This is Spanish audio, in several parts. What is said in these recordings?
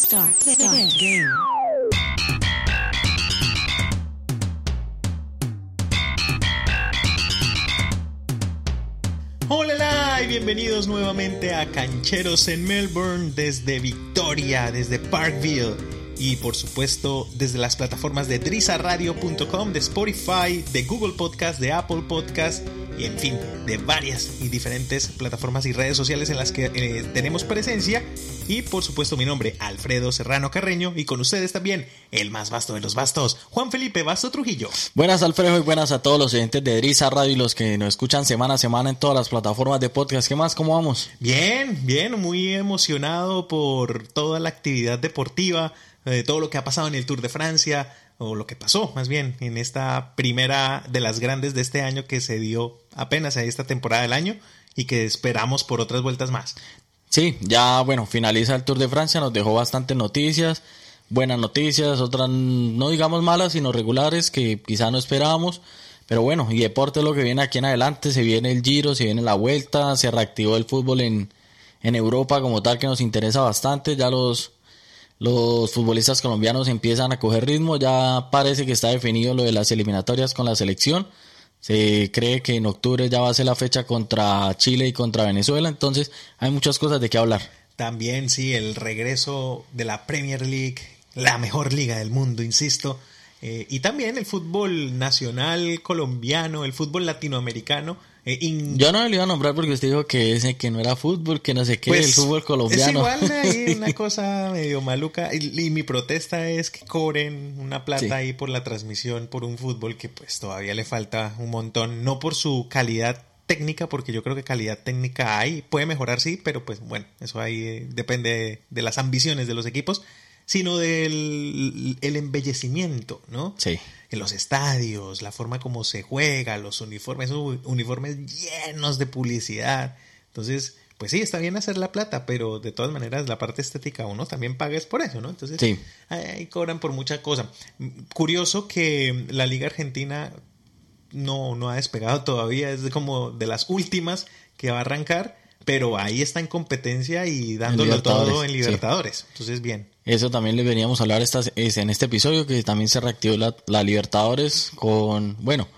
Start. Start. Game. Hola y bienvenidos nuevamente a Cancheros en Melbourne desde Victoria, desde Parkville y por supuesto desde las plataformas de drizaradio.com, de Spotify, de Google Podcast, de Apple Podcast y en fin, de varias y diferentes plataformas y redes sociales en las que eh, tenemos presencia. Y por supuesto mi nombre, Alfredo Serrano Carreño, y con ustedes también, el más vasto de los vastos, Juan Felipe Basto Trujillo. Buenas Alfredo y buenas a todos los oyentes de Driza Radio y los que nos escuchan semana a semana en todas las plataformas de podcast. ¿Qué más? ¿Cómo vamos? Bien, bien, muy emocionado por toda la actividad deportiva, eh, todo lo que ha pasado en el Tour de Francia, o lo que pasó más bien en esta primera de las grandes de este año que se dio apenas a esta temporada del año y que esperamos por otras vueltas más. Sí, ya bueno, finaliza el Tour de Francia, nos dejó bastantes noticias, buenas noticias, otras no digamos malas, sino regulares que quizá no esperábamos. Pero bueno, y deporte es lo que viene aquí en adelante, se viene el Giro, se viene la vuelta, se reactivó el fútbol en, en Europa como tal que nos interesa bastante, ya los los futbolistas colombianos empiezan a coger ritmo, ya parece que está definido lo de las eliminatorias con la selección. Se cree que en octubre ya va a ser la fecha contra Chile y contra Venezuela, entonces hay muchas cosas de qué hablar. También sí, el regreso de la Premier League, la mejor liga del mundo, insisto. Eh, y también el fútbol nacional colombiano, el fútbol latinoamericano eh, Yo no le iba a nombrar porque usted dijo que ese que no era fútbol, que no sé qué, el pues, fútbol colombiano. Es igual ahí una cosa medio maluca. Y, mi protesta es que cobren una plata ahí por la transmisión por un fútbol que pues todavía le falta un montón. No por su calidad técnica, porque yo creo que calidad técnica hay, puede mejorar sí, pero pues bueno, eso ahí eh, depende de las ambiciones de los equipos, sino del el embellecimiento, ¿no? Sí en los estadios, la forma como se juega, los uniformes, uniformes llenos de publicidad. Entonces, pues sí, está bien hacer la plata, pero de todas maneras la parte estética uno también paga es por eso, ¿no? Entonces, ahí, cobran por mucha cosa. Curioso que la Liga Argentina no, no ha despegado todavía, es como de las últimas que va a arrancar, pero ahí está en competencia y dándolo todo en Libertadores. Entonces, bien. Eso también le veníamos a hablar en este episodio, que también se reactivó la, Libertadores con, bueno,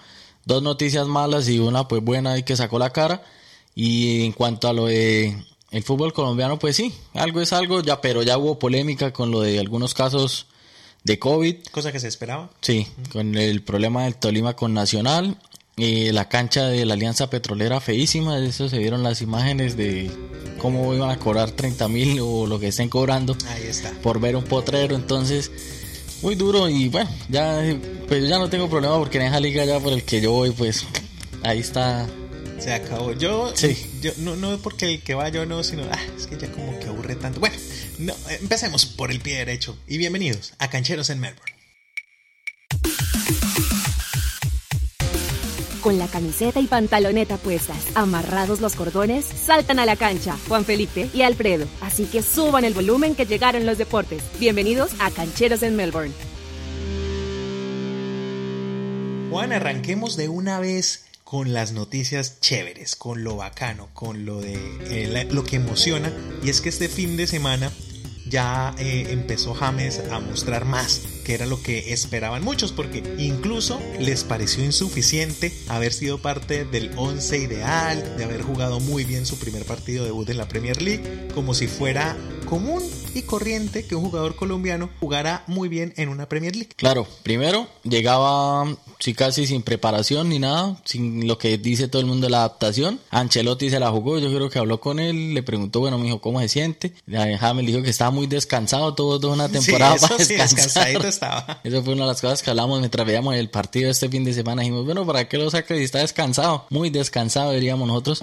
dos noticias malas y una pues buena y que sacó la cara. Y en cuanto a lo de el fútbol colombiano, pues sí, algo es algo, ya, pero ya hubo polémica con lo de algunos casos de COVID. Cosa que se esperaba. Sí, con el problema del Tolima con Nacional eh, la cancha de la Alianza Petrolera feísima, de eso se vieron las imágenes de cómo iban a cobrar 30 mil o lo que estén cobrando Ahí está. por ver un potrero, entonces muy duro y bueno, ya pues ya no tengo problema porque en esa liga ya por el que yo voy pues ahí está. Se acabó. Yo, sí. yo no, no porque el que va yo no, sino ah, es que ya como que aburre tanto. Bueno, no, empecemos por el pie derecho y bienvenidos a Cancheros en Melbourne. Con la camiseta y pantaloneta puestas, amarrados los cordones, saltan a la cancha Juan Felipe y Alfredo. Así que suban el volumen que llegaron los deportes. Bienvenidos a Cancheros en Melbourne. Juan, arranquemos de una vez con las noticias chéveres, con lo bacano, con lo de eh, lo que emociona. Y es que este fin de semana ya eh, empezó James a mostrar más que era lo que esperaban muchos, porque incluso les pareció insuficiente haber sido parte del 11 ideal, de haber jugado muy bien su primer partido debut en la Premier League, como si fuera común y corriente que un jugador colombiano jugara muy bien en una Premier League. Claro, primero llegaba sí, casi sin preparación ni nada, sin lo que dice todo el mundo la adaptación. Ancelotti se la jugó, yo creo que habló con él, le preguntó, bueno, me dijo, ¿cómo se siente? James dijo que estaba muy descansado, tuvo toda una temporada para descansar. estaba. Eso fue una de las cosas que hablamos mientras veíamos el partido este fin de semana. Dijimos, bueno, ¿para qué lo saca si está descansado? Muy descansado, diríamos nosotros.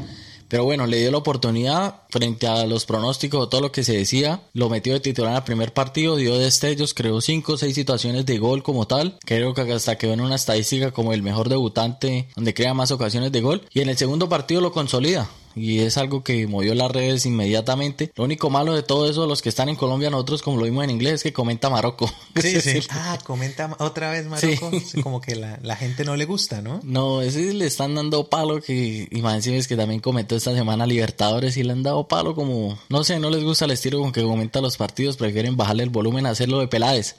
Pero bueno, le dio la oportunidad frente a los pronósticos, todo lo que se decía. Lo metió de titular el primer partido, dio destellos, creó cinco o seis situaciones de gol como tal. Creo que hasta quedó en una estadística como el mejor debutante donde crea más ocasiones de gol. Y en el segundo partido lo consolida. Y es algo que movió las redes inmediatamente. Lo único malo de todo eso, los que están en Colombia, nosotros como lo vimos en inglés, es que comenta Marocco. Sí, sí. Ah, comenta otra vez Marocco. Como que la, la, gente no le gusta, ¿no? No, ese le están dando palo que, imagínense que también comentó esta semana Libertadores y le han dado palo como, no sé, no les gusta el estilo con que comenta los partidos, prefieren bajarle el volumen, hacerlo de pelades,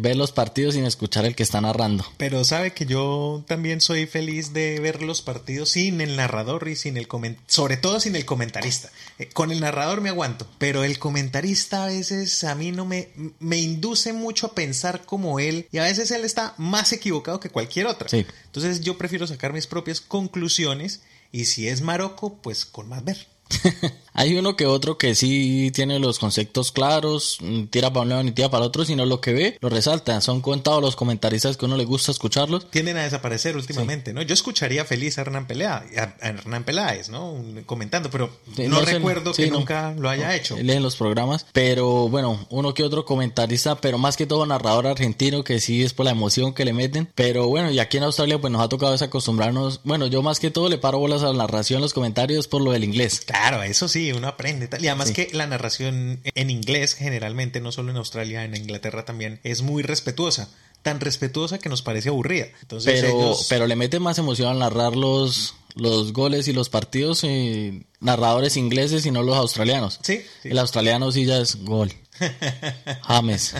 ver los partidos sin escuchar el que está narrando. Pero sabe que yo también soy feliz de ver los partidos sin el narrador y sin el comentarista, sobre todo sin el comentarista. Eh, con el narrador me aguanto, pero el comentarista a veces a mí no me, me induce mucho a pensar como él y a veces él está más equivocado que cualquier otra. Entonces yo prefiero sacar mis propias conclusiones y si es Marocco, pues con más ver. Hay uno que otro que sí tiene los conceptos claros, mm, tira para un lado ni tira para el otro, sino lo que ve lo resalta. Son contados los comentaristas que uno le gusta escucharlos. Tienden a desaparecer últimamente, ¿no? Yo escucharía feliz a Hernán Pelea, a Hernán Peláez, ¿no? Comentando, pero no, recuerdo que nunca lo haya hecho. Leen los programas, pero bueno, uno que otro comentarista, pero más que todo narrador argentino que sí es por la emoción que le meten. Pero bueno, y aquí en Australia pues nos ha tocado desacostumbrarnos. Bueno, yo más que todo le paro bolas a la narración, los comentarios por lo del inglés. Claro, eso sí uno aprende. Y además que la narración en inglés, generalmente, no solo en Australia, en Inglaterra también, es muy respetuosa. Tan respetuosa que nos parece aburrida. Entonces, pero, pero le mete más emoción al narrar los, los goles y los partidos eh, narradores ingleses y no los australianos. Sí. El australiano sí ya es gol. James.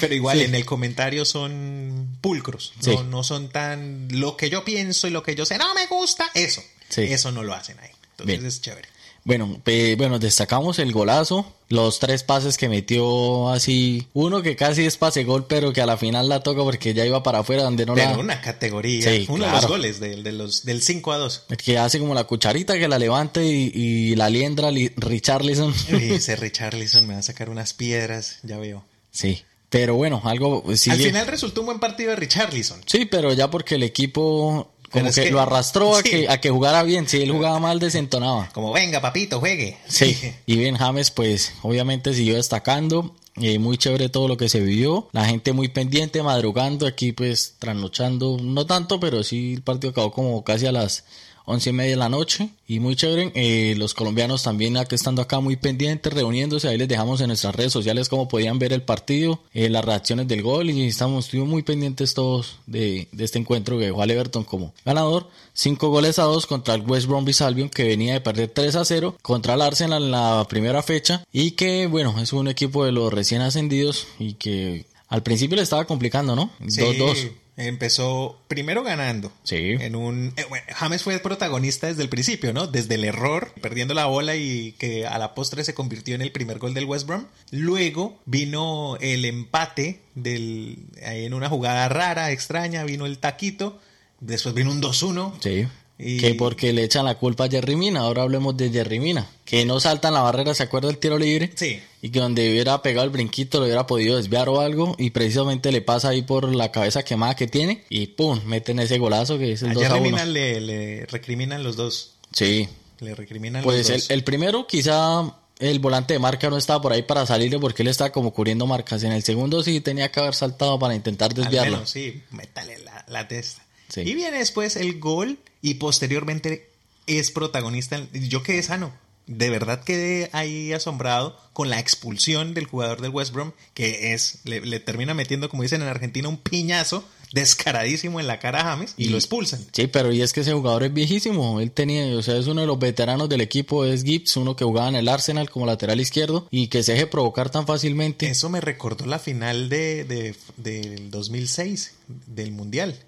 Pero igual en el comentario son pulcros. No, no, son tan lo que yo pienso y lo que yo sé. No me gusta. Eso. Eso no lo hacen ahí. Entonces es chévere. Bueno, bueno, destacamos el golazo, los tres pases que metió así, uno que casi es pase gol, pero que a la final la toca porque ya iba para afuera donde no pero la... una categoría, uno de los goles de, los, del 5 a 2. que hace como la cucharita que la levante y, la liendra Richarlison. Ese Richarlison me va a sacar unas piedras, ya veo. Sí. Pero bueno, algo... Al final resultó un buen partido de Richarlison. Sí, pero ya porque el equipo como que, lo arrastró a, que, a que jugara bien. Si él jugaba mal, desentonaba. Como venga, papito, juegue. Sí. Y bien, James, pues obviamente siguió destacando. Y muy chévere todo lo que se vivió. La gente muy pendiente, madrugando aquí, pues trasnochando. No tanto, pero sí el partido acabó como casi a las once y media de la noche y muy chévere. Eh, los colombianos también aquí estando acá muy pendientes, reuniéndose. Ahí les dejamos en nuestras redes sociales cómo podían ver el partido, eh, las reacciones del gol y estamos estuvimos muy pendientes todos de, este encuentro que dejó al Everton como ganador. Cinco goles a dos contra el West Bromwich Albion que venía de perder 3 a 0 contra el Arsenal en la primera fecha y que bueno, es un equipo de los recién ascendidos y que al principio le estaba complicando, ¿no? 2-2. Empezó primero ganando. Sí. En un, eh, James fue protagonista desde el principio, ¿no? Desde el error, perdiendo la bola y que a la postre se convirtió en el primer gol del West Brom. Luego vino el empate del, en una jugada rara, extraña, vino el taquito. Después vino un 2-1. Sí. Que porque le echan la culpa a Jerry Mina. Ahora hablemos de Jerry Mina. Que no saltan la barrera, ¿se acuerda del tiro libre? Sí. Y que donde hubiera pegado el brinquito lo hubiera podido desviar o algo. Y precisamente le pasa ahí por la cabeza quemada que tiene. Y pum, meten ese golazo que es el a 2 Jerry Mina le, le, recriminan los dos. Sí. Le recriminan pues los dos. El, el primero quizá el volante de marca no estaba por ahí para salirle porque él estaba como cubriendo marcas. En el segundo sí tenía que haber saltado para intentar desviarlo. sí, métale la, la testa. Y viene después el gol y posteriormente es protagonista. Yo quedé sano. De verdad quedé ahí asombrado con la expulsión del jugador del West Brom, que es, le, termina metiendo, como dicen en Argentina, un piñazo descaradísimo en la cara a James y, lo expulsan. Sí, pero y es que ese jugador es viejísimo. Él tenía, o sea, es uno de los veteranos del equipo, es Gibbs, uno que jugaba en el Arsenal como lateral izquierdo y que se deje provocar tan fácilmente. Eso me recordó la final de, de del 2006 del Mundial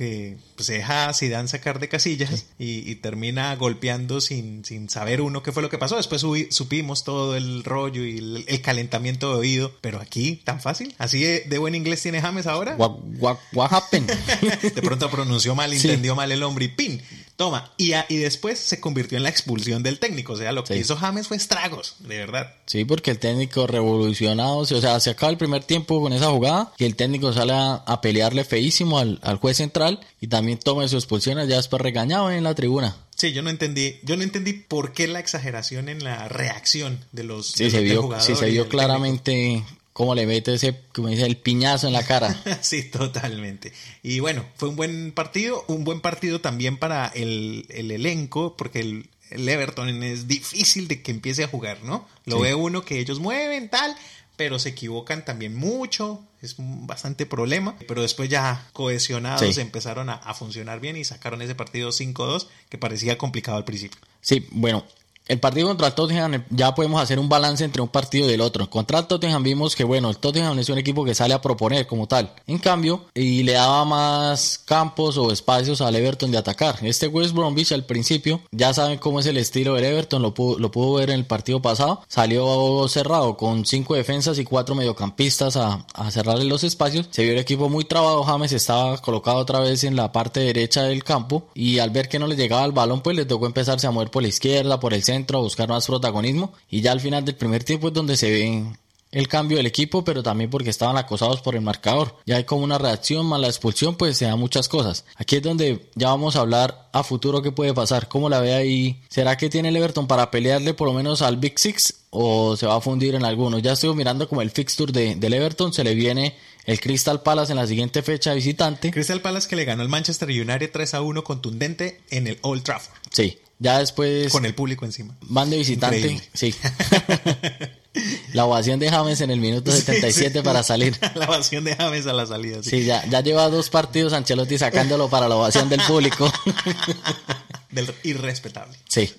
que pues, se deja a Zidane sacar de casillas y, termina golpeando sin, sin saber uno qué fue lo que pasó. Después supimos todo el rollo y el, calentamiento de oído, pero aquí tan fácil. Así de, buen inglés tiene James ahora. What, what, happened? de pronto pronunció mal, entendió mal el hombre y pin. Toma, y, y después se convirtió en la expulsión del técnico. O sea, lo que hizo James fue estragos, de verdad. Sí, porque el técnico revolucionado, o sea, se acaba el primer tiempo con esa jugada y el técnico sale a, pelearle feísimo al, juez central y también toma su expulsión ya después regañado en la tribuna. Sí, yo no entendí, yo no entendí por qué la exageración en la reacción de los, sí, se vio, Sí, se vio claramente cómo le mete ese, como dice, el piñazo en la cara. sí, totalmente. Y bueno, fue un buen partido, un buen partido también para el, elenco, porque el Everton es difícil de que empiece a jugar, ¿no? Lo ve uno que ellos mueven, tal, pero se equivocan también mucho, es bastante problema, pero después ya cohesionados empezaron a, a, funcionar bien y sacaron ese partido 5-2 que parecía complicado al principio. Sí, bueno, el partido contra el Tottenham ya podemos hacer un balance entre un partido y el otro. Contra el Tottenham vimos que bueno, el Tottenham es un equipo que sale a proponer como tal. En cambio, y le daba más campos o espacios al Everton de atacar. Este West Bromwich al principio, ya saben cómo es el estilo del Everton, lo pudo, lo pudo ver en el partido pasado. Salió cerrado con cinco defensas y cuatro mediocampistas a, a cerrarle los espacios. Se vio el equipo muy trabado. James estaba colocado otra vez en la parte derecha del campo y al ver que no le llegaba el balón, pues le tocó empezarse a mover por la izquierda, por el centro a buscar más protagonismo y ya al final del primer tiempo es donde se ve el cambio del equipo, pero también porque estaban acosados por el marcador. Ya hay como una reacción más la expulsión, pues se dan muchas cosas. Aquí es donde ya vamos a hablar a futuro qué puede pasar, cómo la ve ahí. ¿Será que tiene el Everton para pelearle por lo menos al Big Six o se va a fundir en algunos? Ya estoy mirando como el fixture de, del Everton, se le viene el Crystal Palace en la siguiente fecha visitante. Crystal Palace que le ganó al Manchester United 3 a 1 contundente en el Old Trafford. Sí, ya después. Con el público encima. Van de visitante. Sí. la ovación de James en el minuto 77 para salir. la ovación de James a la salida. Sí, ya, ya lleva dos partidos Ancelotti sacándolo para la ovación del público. del irrespetable. Sí.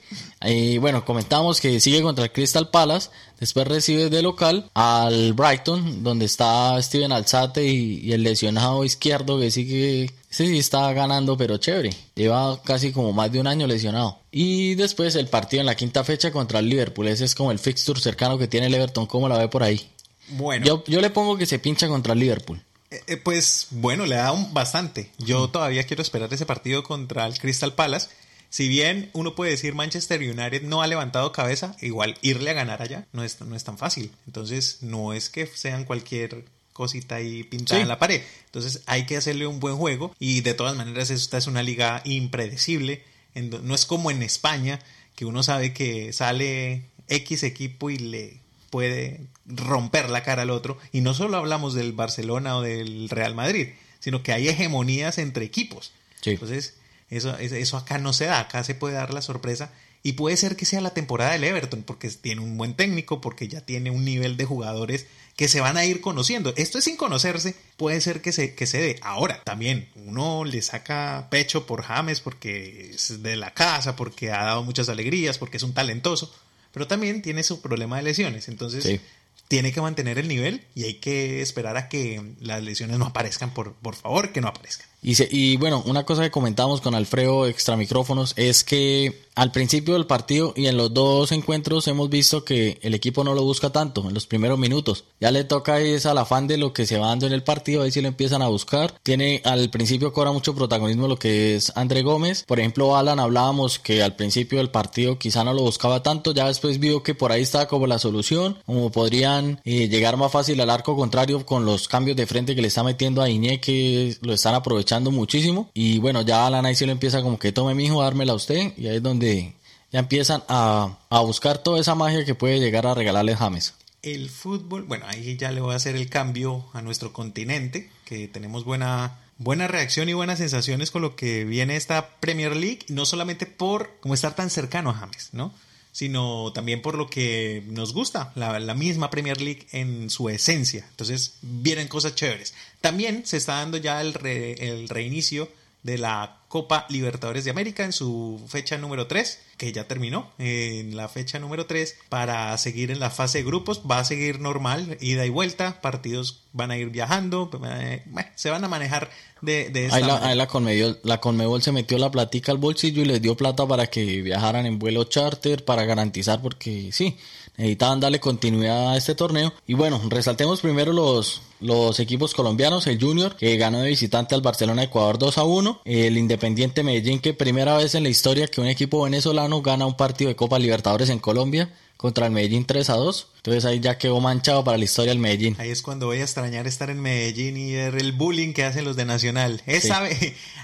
Y bueno, comentamos que sigue contra el Crystal Palace. Después recibe de local al Brighton, donde está Steven Alzate y, el lesionado izquierdo que sigue. Sí, sí está ganando, pero chévere. Lleva casi como más de un año lesionado. Y después el partido en la quinta fecha contra el Liverpool. Ese es como el fixture cercano que tiene el Everton. ¿Cómo la ve por ahí? Bueno. Yo, yo le pongo que se pincha contra el Liverpool. Eh, eh, pues bueno, le da un bastante. Yo mm. todavía quiero esperar ese partido contra el Crystal Palace si bien uno puede decir Manchester United no ha levantado cabeza, igual irle a ganar allá no es, no es tan fácil. Entonces, no es que sean cualquier cosita ahí pintada en la pared. Entonces, hay que hacerle un buen juego y de todas maneras esta es una liga impredecible. No es como en España, que uno sabe que sale X equipo y le puede romper la cara al otro. Y no solo hablamos del Barcelona o del Real Madrid, sino que hay hegemonías entre equipos. Entonces, eso, eso acá no se da, acá se puede dar la sorpresa y puede ser que sea la temporada del Everton porque tiene un buen técnico, porque ya tiene un nivel de jugadores que se van a ir conociendo. Esto es sin conocerse, puede ser que se, que se dé. Ahora, también uno le saca pecho por James porque es de la casa, porque ha dado muchas alegrías, porque es un talentoso, pero también tiene su problema de lesiones. Entonces, tiene que mantener el nivel y hay que esperar a que las lesiones no aparezcan, por, por favor, que no aparezcan. Y, y bueno, una cosa que comentamos con Alfredo extra micrófonos es que al principio del partido y en los dos encuentros hemos visto que el equipo no lo busca tanto en los primeros minutos. Ya le toca es al afán de lo que se va dando en el partido, ahí sí lo empiezan a buscar. Tiene al principio cobra mucho protagonismo lo que es André Gómez. Por ejemplo, Alan hablábamos que al principio del partido quizá no lo buscaba tanto, ya después vio que por ahí estaba como la solución, como podrían eh, llegar más fácil al arco contrario con los cambios de frente que le está metiendo a Iñé que lo están aprovechando muchísimo. Y bueno, ya Alan ahí sí lo empieza como que tome mi hijo, dármela a usted y ahí es donde ya empiezan a, buscar toda esa magia que puede llegar a regalarle James. El fútbol, bueno, ahí ya le voy a hacer el cambio a nuestro continente, que tenemos buena, buena reacción y buenas sensaciones con lo que viene esta Premier League, no solamente por como estar tan cercano a James, ¿no? Sino también por lo que nos gusta, la, misma Premier League en su esencia. Entonces vienen cosas chéveres. También se está dando ya el, el reinicio de la Copa Libertadores de América en su fecha número 3, que ya terminó en la fecha número 3 para seguir en la fase de grupos. Va a seguir normal, ida y vuelta, partidos van a ir viajando, eh, se van a manejar de, de esta ahí la, ahí la, Conmebol, la Conmebol se metió la platica al bolsillo y les dio plata para que viajaran en vuelo charter para garantizar porque sí, necesitaban darle continuidad a este torneo. Y bueno, resaltemos primero los, los equipos colombianos, el Junior, que ganó de visitante al Barcelona Ecuador 2 a 1, el Independiente Medellín, que primera vez en la historia que un equipo venezolano gana un partido de Copa Libertadores en Colombia contra el Medellín 3 a 2. Entonces ahí ya quedó manchado para la historia el Medellín. Ahí es cuando voy a extrañar estar en Medellín y ver el bullying que hacen los de Nacional. Esa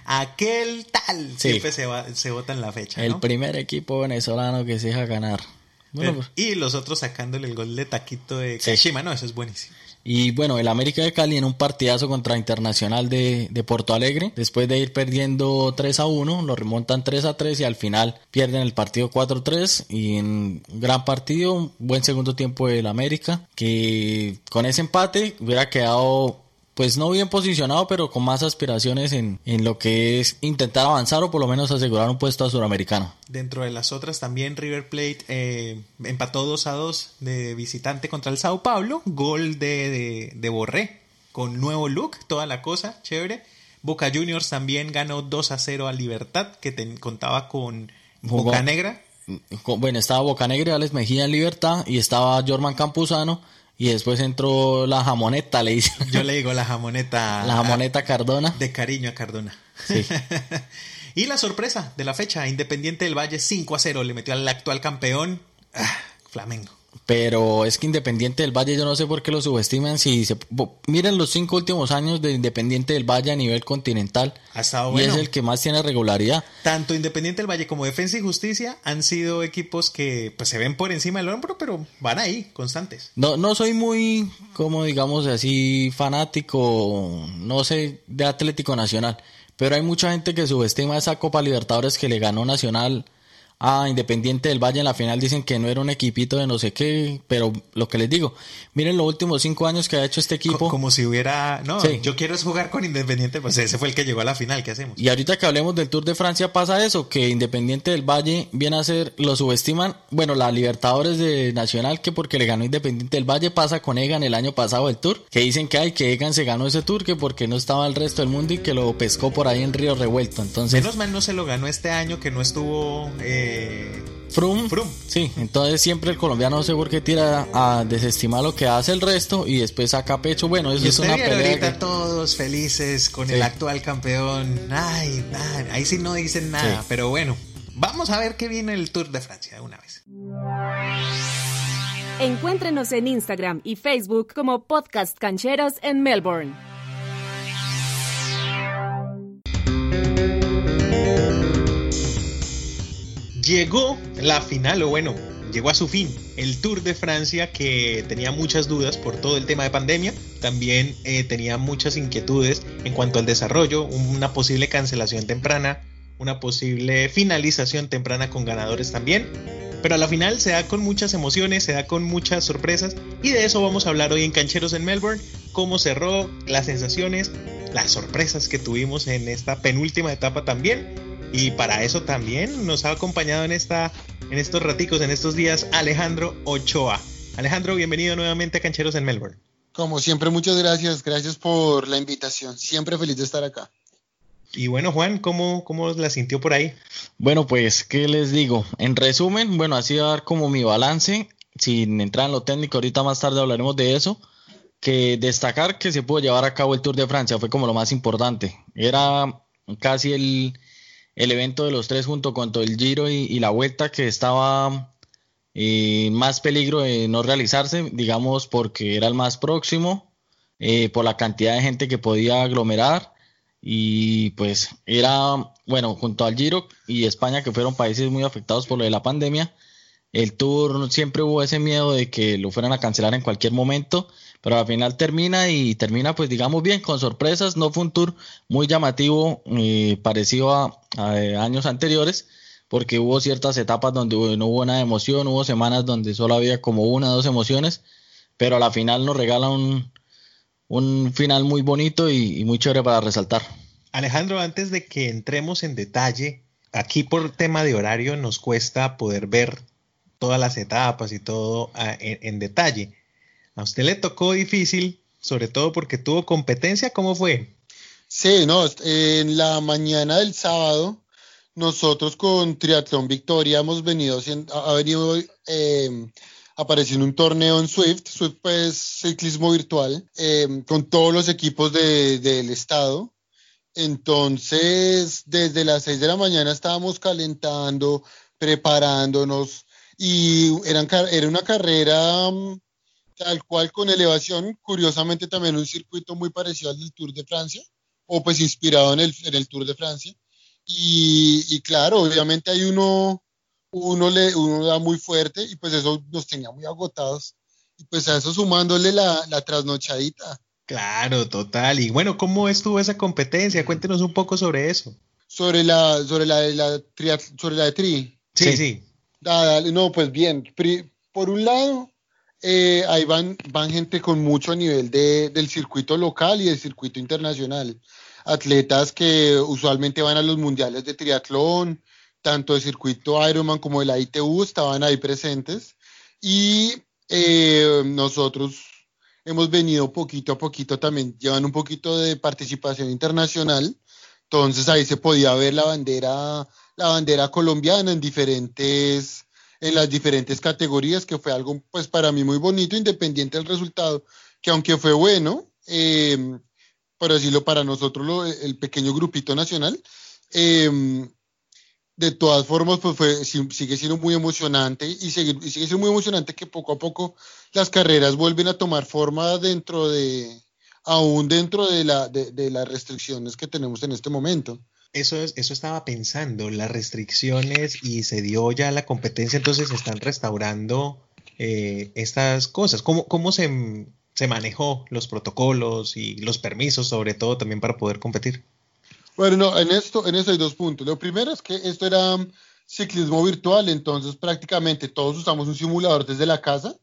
aquel tal siempre se, va, se vota en la fecha. El primer equipo venezolano que se deja ganar. Bueno, y los otros sacándole el gol de taquito de Kashima, no, eso es buenísimo. Y bueno, el América de Cali en un partidazo contra Internacional de, de, Porto Alegre, después de ir perdiendo 3 a 1, lo remontan 3 a 3 y al final pierden el partido 4 a 3 y en un gran partido, un buen segundo tiempo del América, que con ese empate hubiera quedado pues no bien posicionado, pero con más aspiraciones en, en, lo que es intentar avanzar o por lo menos asegurar un puesto a Suramericano. Dentro de las otras también River Plate eh, empató 2 a 2 de visitante contra el Sao Paulo, gol de, de, de Borré con nuevo look, toda la cosa, chévere. Boca Juniors también ganó 2 a 0 a Libertad, que te, contaba con Boca Negra. Bueno, estaba Boca Negra, Alex Mejía en Libertad y estaba Jorman Campuzano y después entró la jamoneta, le dice. Yo le digo la jamoneta. La jamoneta Cardona. De cariño a Cardona. Sí. y la sorpresa de la fecha, Independiente del Valle 5 a 0 le metió al actual campeón ah, Flamengo. Pero es que Independiente del Valle, yo no sé por qué lo subestiman. Si se, miren los cinco últimos años de Independiente del Valle a nivel continental. Ha estado y bueno. es el que más tiene regularidad. Tanto Independiente del Valle como Defensa y Justicia han sido equipos que pues se ven por encima del hombro, pero van ahí, constantes. No, no soy muy, como digamos así, fanático, no sé, de Atlético Nacional. Pero hay mucha gente que subestima esa Copa Libertadores que le ganó Nacional a Independiente del Valle en la final dicen que no era un equipito de no sé qué, pero lo que les digo, miren los últimos cinco años que ha hecho este equipo. Como si hubiera, no, sí. yo quiero jugar con Independiente, pues ese fue el que llegó a la final, ¿qué hacemos? Y ahorita que hablemos del Tour de Francia pasa eso, que Independiente del Valle viene a ser, lo subestiman, bueno, la Libertadores de Nacional, que porque le ganó Independiente del Valle pasa con Egan el año pasado del Tour, que dicen que hay, que Egan se ganó ese Tour, que porque no estaba el resto del mundo y que lo pescó por ahí en Río Revuelto, entonces... Menos mal no se lo ganó este año, que no estuvo... Eh Frum, Frum. Sí, entonces siempre el colombiano no sé por qué tira a desestimar lo que hace el resto y después saca pecho. Bueno, eso y es una pelea. ahorita que... todos felices con sí. el actual campeón. Ay, ay, ahí sí no dicen nada, sí. pero bueno, vamos a ver qué viene el Tour de Francia de una vez. Encuéntrenos en Instagram y Facebook como Podcast Cancheros en Melbourne. Llegó la final, o bueno, llegó a su fin el Tour de Francia que tenía muchas dudas por todo el tema de pandemia, también eh, tenía muchas inquietudes en cuanto al desarrollo, una posible cancelación temprana, una posible finalización temprana con ganadores también, pero a la final se da con muchas emociones, se da con muchas sorpresas y de eso vamos a hablar hoy en Cancheros en Melbourne, cómo cerró, las sensaciones, las sorpresas que tuvimos en esta penúltima etapa también y para eso también nos ha acompañado en, esta, en estos raticos, en estos días, Alejandro Ochoa. Alejandro, bienvenido nuevamente a Cancheros en Melbourne. Como siempre, muchas gracias. Gracias por la invitación. Siempre feliz de estar acá. Y bueno, Juan, ¿cómo, cómo la sintió por ahí? Bueno, pues, ¿qué les digo? En resumen, bueno, así va a dar como mi balance, sin entrar en lo técnico, ahorita más tarde hablaremos de eso, que destacar que se pudo llevar a cabo el Tour de Francia fue como lo más importante. Era casi el, el evento de los tres junto con todo el Giro y, la Vuelta que estaba en más peligro de no realizarse, digamos porque era el más próximo, eh, por la cantidad de gente que podía aglomerar y pues era, bueno, junto al Giro y España que fueron países muy afectados por lo de la pandemia, el tour siempre hubo ese miedo de que lo fueran a cancelar en cualquier momento, pero al final termina y termina pues digamos bien, con sorpresas, no fue un tour muy llamativo, eh, parecido a, a, años anteriores, porque hubo ciertas etapas donde no hubo nada de emoción, hubo semanas donde solo había como una o dos emociones, pero a la final nos regala un, un final muy bonito y, y muy chévere para resaltar. Alejandro, antes de que entremos en detalle, aquí por tema de horario nos cuesta poder ver todas las etapas y todo a, en, en, detalle. A usted le tocó difícil, sobre todo porque tuvo competencia, ¿cómo fue? Sí, no, en la mañana del sábado, nosotros con Triatlón Victoria hemos venido, ha venido eh, apareciendo un torneo en Swift, Swift pues ciclismo virtual, eh, con todos los equipos de, del estado. Entonces, desde las 6 de la mañana estábamos calentando, preparándonos, y era una carrera um, tal cual con elevación, curiosamente también un circuito muy parecido al del Tour de Francia, o pues inspirado en el, en el Tour de Francia. Y, y, claro, obviamente hay uno, uno, le, uno da muy fuerte y pues eso nos tenía muy agotados. Y pues a eso sumándole la, la trasnochadita. Claro, total. Y bueno, ¿cómo estuvo esa competencia? Cuéntenos un poco sobre eso. Sobre la, sobre la, la, sobre la de tri. Sí, sí. no, pues bien. Por un lado, eh, ahí van, van gente con mucho nivel de, del circuito local y del circuito internacional. Atletas que usualmente van a los mundiales de triatlón, tanto de circuito Ironman como de la ITU estaban ahí presentes. Y eh, nosotros hemos venido poquito a poquito también llevando un poquito de participación internacional. Entonces ahí se podía ver la bandera, la bandera colombiana en diferentes en las diferentes categorías, que fue algo pues para mí muy bonito, independiente del resultado, que aunque fue bueno, eh, por decirlo para nosotros, el pequeño grupito nacional, eh, de todas formas, pues fue, sigue siendo muy emocionante y sigue, y sigue siendo muy emocionante que poco a poco las carreras vuelven a tomar forma dentro de, aún dentro de, la, de las restricciones que tenemos en este momento eso, eso estaba pensando, las restricciones y se dio ya la competencia, entonces se están restaurando eh, estas cosas. ¿Cómo, cómo se, se, manejó los protocolos y los permisos, sobre todo también para poder competir? Bueno, en esto, en eso hay dos puntos. Lo primero es que esto era ciclismo virtual, entonces prácticamente todos usamos un simulador desde la casa,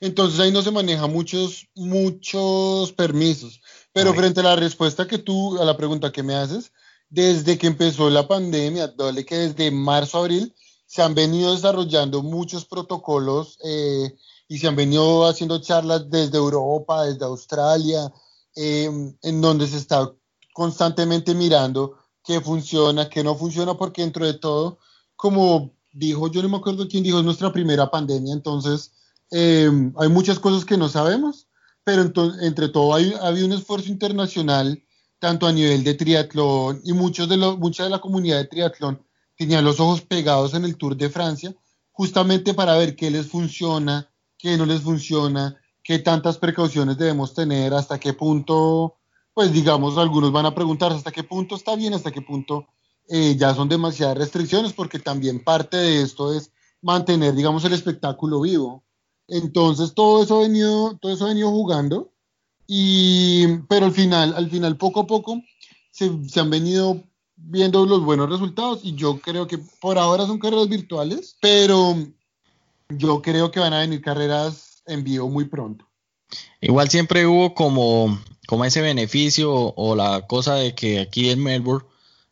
entonces ahí no se maneja muchos, muchos permisos. Pero frente a la respuesta que tú, a la pregunta que me haces, desde que empezó la pandemia, doble que desde marzo, abril, se han venido desarrollando muchos protocolos eh, y se han venido haciendo charlas desde Europa, desde Australia, em, en donde se está constantemente mirando qué funciona, qué no funciona, porque dentro de todo, como dijo, yo no me acuerdo quién dijo, es nuestra primera pandemia, entonces em, hay muchas cosas que no sabemos, pero entre todo hay, ha habido un esfuerzo internacional tanto a nivel de triatlón y muchos de los, mucha de la comunidad de triatlón tenían los ojos pegados en el Tour de Francia, justamente para ver qué les funciona, qué no les funciona, qué tantas precauciones debemos tener, hasta qué punto, pues digamos, algunos van a preguntar hasta qué punto está bien, hasta qué punto eh, ya son demasiadas restricciones, porque también parte de esto es mantener, digamos, el espectáculo vivo. Entonces, todo eso ha venido, todo eso ha venido jugando y, pero al final, al final, poco a poco, se, han venido viendo los buenos resultados y yo creo que por ahora son carreras virtuales, pero yo creo que van a venir carreras en vivo muy pronto. Igual siempre hubo como, como ese beneficio o, la cosa de que aquí en Melbourne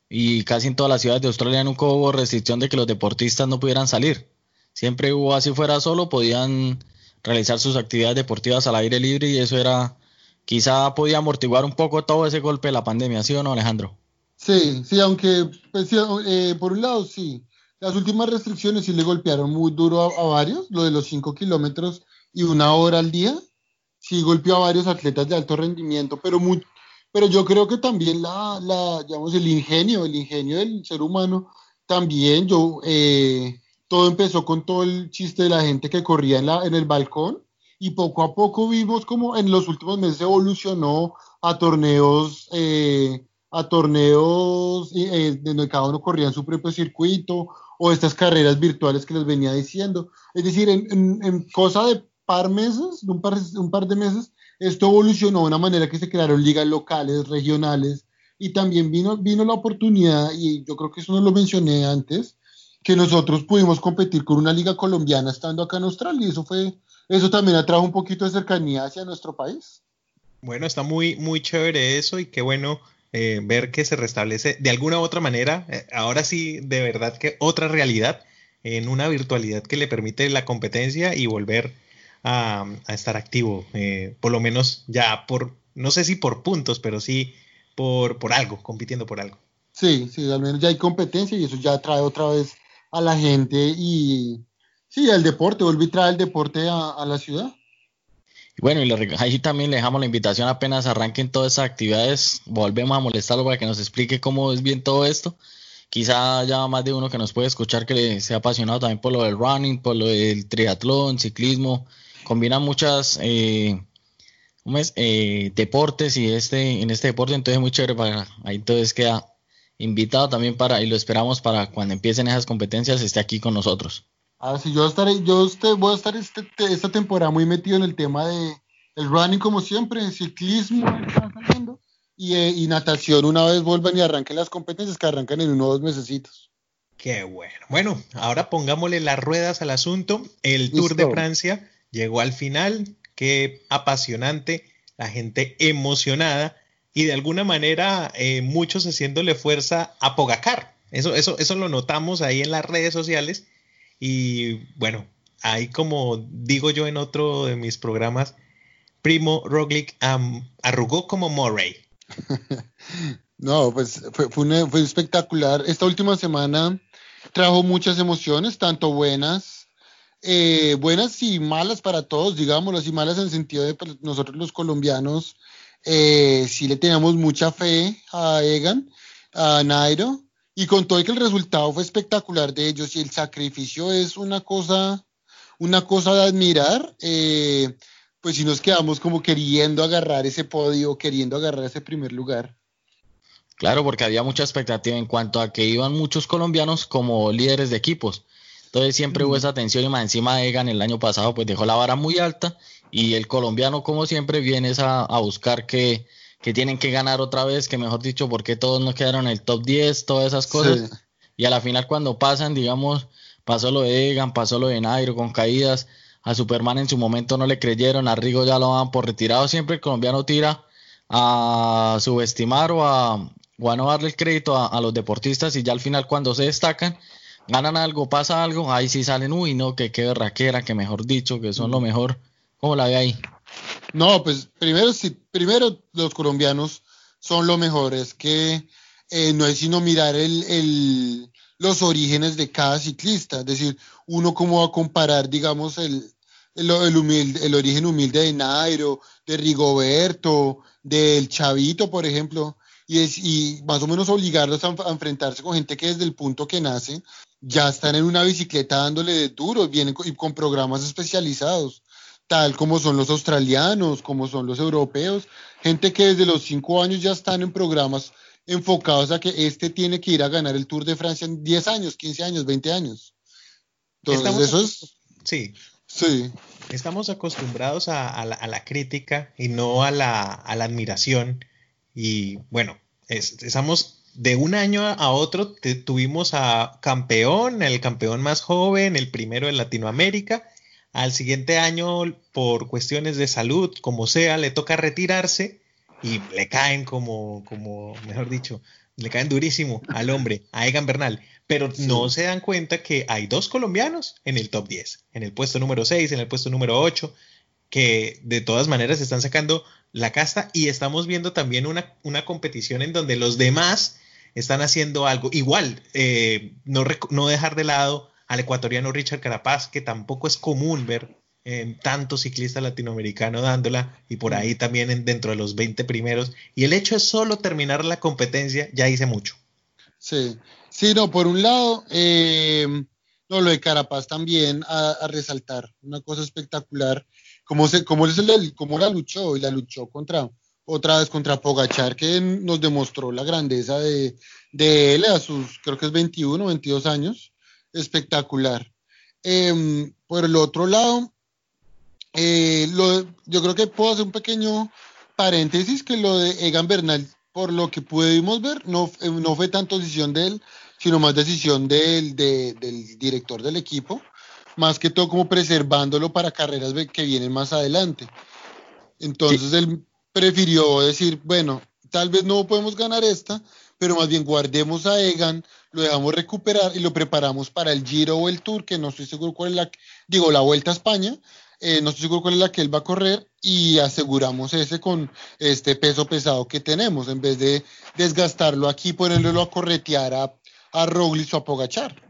y casi en todas las ciudades de Australia nunca hubo restricción de que los deportistas no pudieran salir. Siempre hubo así fuera solo, podían realizar sus actividades deportivas al aire libre y eso era quizá podía amortiguar un poco todo ese golpe de la pandemia, ¿sí o no, Alejandro? Sí, sí, aunque pues, eh, por un lado sí, las últimas restricciones sí le golpearon muy duro a, varios, lo de los 5 kilómetros y una hora al día, sí golpeó a varios atletas de alto rendimiento, pero muy, pero yo creo que también la, la digamos, el ingenio, el ingenio del ser humano, también yo, eh, todo empezó con todo el chiste de la gente que corría en, la, en el balcón, y poco a poco vimos como en los últimos meses evolucionó a torneos, eh, a torneos eh, donde cada uno corría en su propio circuito o estas carreras virtuales que les venía diciendo. Es decir, en, cosa de par meses, un par, un par de meses, esto evolucionó de una manera que se crearon ligas locales, regionales, y también vino, vino la oportunidad, y yo creo que eso no lo mencioné antes, que nosotros pudimos competir con una liga colombiana estando acá en Australia, y eso fue eso también atrajo un poquito de cercanía hacia nuestro país. Bueno, está muy, muy chévere eso y qué bueno eh, ver que se restablece de alguna u otra manera, eh, ahora sí, de verdad que otra realidad en una virtualidad que le permite la competencia y volver a, estar activo, eh, por lo menos ya por, no sé si por puntos, pero sí por, por algo, compitiendo por algo. Sí, sí, al menos ya hay competencia y eso ya trae otra vez a la gente y, Sí, el deporte, volví a traer el deporte a, la ciudad. Bueno, y ahí también le dejamos la invitación apenas arranquen todas esas actividades, volvemos a molestarlo para que nos explique cómo es bien todo esto. Quizá haya más de uno que nos puede escuchar que sea apasionado también por lo del running, por lo del triatlón, ciclismo, combina muchas eh, eh, deportes y este en este deporte entonces es muy chévere para ahí entonces queda invitado también para, y lo esperamos para cuando empiecen esas competencias, esté aquí con nosotros. Ah, sí, yo estaré, yo este, voy a estar este, esta temporada muy metido en el tema de el running como siempre, ciclismo y, eh, y natación una vez vuelvan y arranquen las competencias que arrancan en uno o dos mesecitos. Qué bueno. Bueno, ahora pongámosle las ruedas al asunto. El Tour de Francia llegó al final. Qué apasionante. La gente emocionada y de alguna manera eh, muchos haciéndole fuerza a Pogacar. Eso, eso, eso lo notamos ahí en las redes sociales. Y bueno, ahí como digo yo en otro de mis programas, Primo Roglic arrugó como Murray. no, pues fue, fue espectacular. Esta última semana trajo muchas emociones, tanto buenas, eh, buenas y malas para todos, digámoslo y malas en el sentido de pues, nosotros los colombianos eh, sí le teníamos mucha fe a Egan, a Nairo, y con todo que el resultado fue espectacular de ellos y el sacrificio es una cosa, una cosa de admirar, eh, pues si nos quedamos como queriendo agarrar ese podio, queriendo agarrar ese primer lugar. Claro, porque había mucha expectativa en cuanto a que iban muchos colombianos como líderes de equipos. Entonces siempre hubo esa tensión y más encima de Egan el año pasado pues dejó la vara muy alta y el colombiano como siempre viene a, a buscar que, que, tienen que ganar otra vez, que mejor dicho, porque todos no quedaron en el top 10, todas esas cosas. Y a la final cuando pasan, digamos, pasó lo de Egan, pasó lo de Nairo con caídas, a Superman en su momento no le creyeron, a Rigo ya lo van por retirado, siempre el colombiano tira a subestimar o a, o a no darle el crédito a, los deportistas y ya al final cuando se destacan, ganan algo, pasa algo, ahí sí salen, uy, no, que qué berraquera, que mejor dicho, que son lo mejor. ¿Cómo la ve ahí? No, pues primero, sí, primero los colombianos son lo mejor, es que eh, no es sino mirar el, el, los orígenes de cada ciclista, es decir, uno cómo va a comparar, digamos, el, el, el, humilde, el origen humilde de Nairo, de Rigoberto, del Chavito, por ejemplo, y, es, y más o menos obligarlos a, enfrentarse con gente que desde el punto que nace ya están en una bicicleta dándole de duro, vienen con, con programas especializados, tal como son los australianos, como son los europeos, gente que desde los cinco años ya están en programas enfocados a que este tiene que ir a ganar el Tour de Francia en 10 años, 15 años, 20 años. Entonces, eso es... Sí. Sí. Estamos acostumbrados a, a, la, a la, crítica y no a la, a la admiración y bueno, estamos de un año a otro, tuvimos a campeón, el campeón más joven, el primero en Latinoamérica. Al siguiente año, por cuestiones de salud, como sea, le toca retirarse y le caen como, como, mejor dicho, le caen durísimo al hombre, a Egan Bernal. Pero no se dan cuenta que hay dos colombianos en el top 10, en el puesto número 6, en el puesto número 8, que de todas maneras están sacando la casta y estamos viendo también una, una competición en donde los demás están haciendo algo. Igual, eh, no, no, dejar de lado al ecuatoriano Richard Carapaz, que tampoco es común ver eh, tanto ciclista latinoamericano dándola y por ahí también en, dentro de los 20 primeros. Y el hecho es solo terminar la competencia, ya hice mucho. Sí, sí, no, por un lado, eh, no, lo de Carapaz también a, a resaltar, una cosa espectacular cómo, se, cómo, es el, cómo la luchó y la luchó contra otra vez contra Pogachar que nos demostró la grandeza de, de él a sus creo que es 21 22 años espectacular eh, por el otro lado eh, lo, yo creo que puedo hacer un pequeño paréntesis que lo de Egan Bernal por lo que pudimos ver no, no fue tanto decisión de él sino más decisión del, de, del director del equipo más que todo como preservándolo para carreras que vienen más adelante. Entonces él prefirió decir, bueno, tal vez no podemos ganar esta, pero más bien guardemos a Egan, lo dejamos recuperar y lo preparamos para el Giro o el Tour, que no estoy seguro cuál es la, digo, la Vuelta a España, eh, no estoy seguro cuál es la que él va a correr y aseguramos ese con este peso pesado que tenemos, en vez de desgastarlo aquí, ponerlo a corretear a, a Roglic o a Pogachar.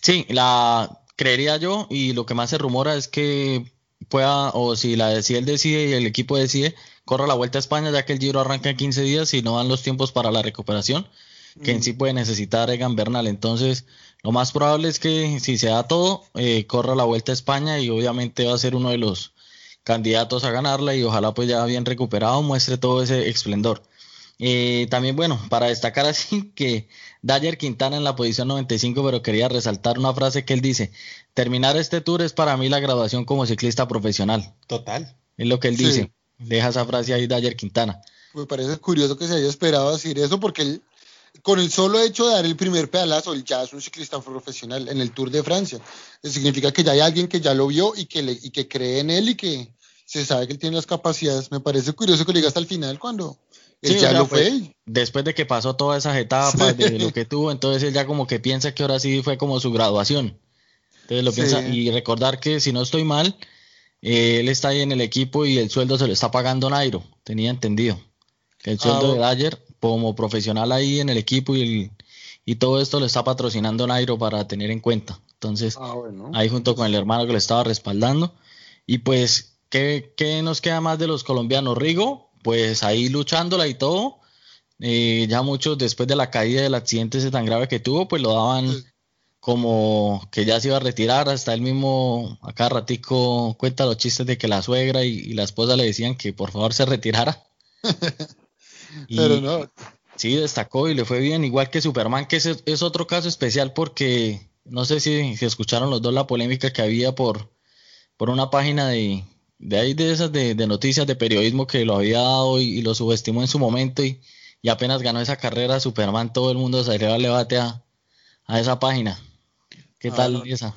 Sí, la, creería yo, y lo que más se rumora es que pueda, o si, la, si él decide y el equipo decide, corra la vuelta a España, ya que el Giro arranca en 15 días y no dan los tiempos para la recuperación, que en sí puede necesitar Egan Bernal. Entonces, lo más probable es que si se da todo, eh, corra la vuelta a España y obviamente va a ser uno de los candidatos a ganarla y ojalá pues ya bien recuperado muestre todo ese esplendor. Eh, también, bueno, para destacar así que Dyer Quintana en la posición 95, pero quería resaltar una frase que él dice, terminar este tour es para mí la graduación como ciclista profesional. Total. Es lo que él dice. Deja esa frase ahí Dyer Quintana. Me parece curioso que se haya esperado decir eso porque él, con el solo hecho de dar el primer pedalazo, él ya es un ciclista profesional en el Tour de Francia. Eso significa que ya hay alguien que ya lo vio y que, le, y que cree en él y que se sabe que él tiene las capacidades. Me parece curioso que lo diga hasta el final cuando él ya lo fue. Pues, después de que pasó todas esas etapas de lo que tuvo, entonces él ya como que piensa que ahora sí fue como su graduación. Entonces lo piensa y recordar que si no estoy mal, eh, él está ahí en el equipo y el sueldo se lo está pagando Nairo, tenía entendido. El sueldo ah, de Dyer como profesional ahí en el equipo y, y todo esto lo está patrocinando Nairo para tener en cuenta. Entonces, ah, ahí junto con el hermano que le estaba respaldando. Y pues, ¿qué, ¿qué, nos queda más de los colombianos? Rigo, pues ahí luchándola y todo. Eh, ya muchos después de la caída del accidente ese tan grave que tuvo, pues lo daban como que ya se iba a retirar. Hasta él mismo, acá ratico, cuenta los chistes de que la suegra y la esposa le decían que por favor se retirara. Pero no. Sí, destacó y le fue bien, igual que Superman, que es, otro caso especial porque no sé si, escucharon los dos la polémica que había por, por una página de, de ahí de esas de, noticias de periodismo que lo había dado y, lo subestimó en su momento y, apenas ganó esa carrera Superman, todo el mundo salió al debate a, a esa página. ¿Qué ah, tal esa?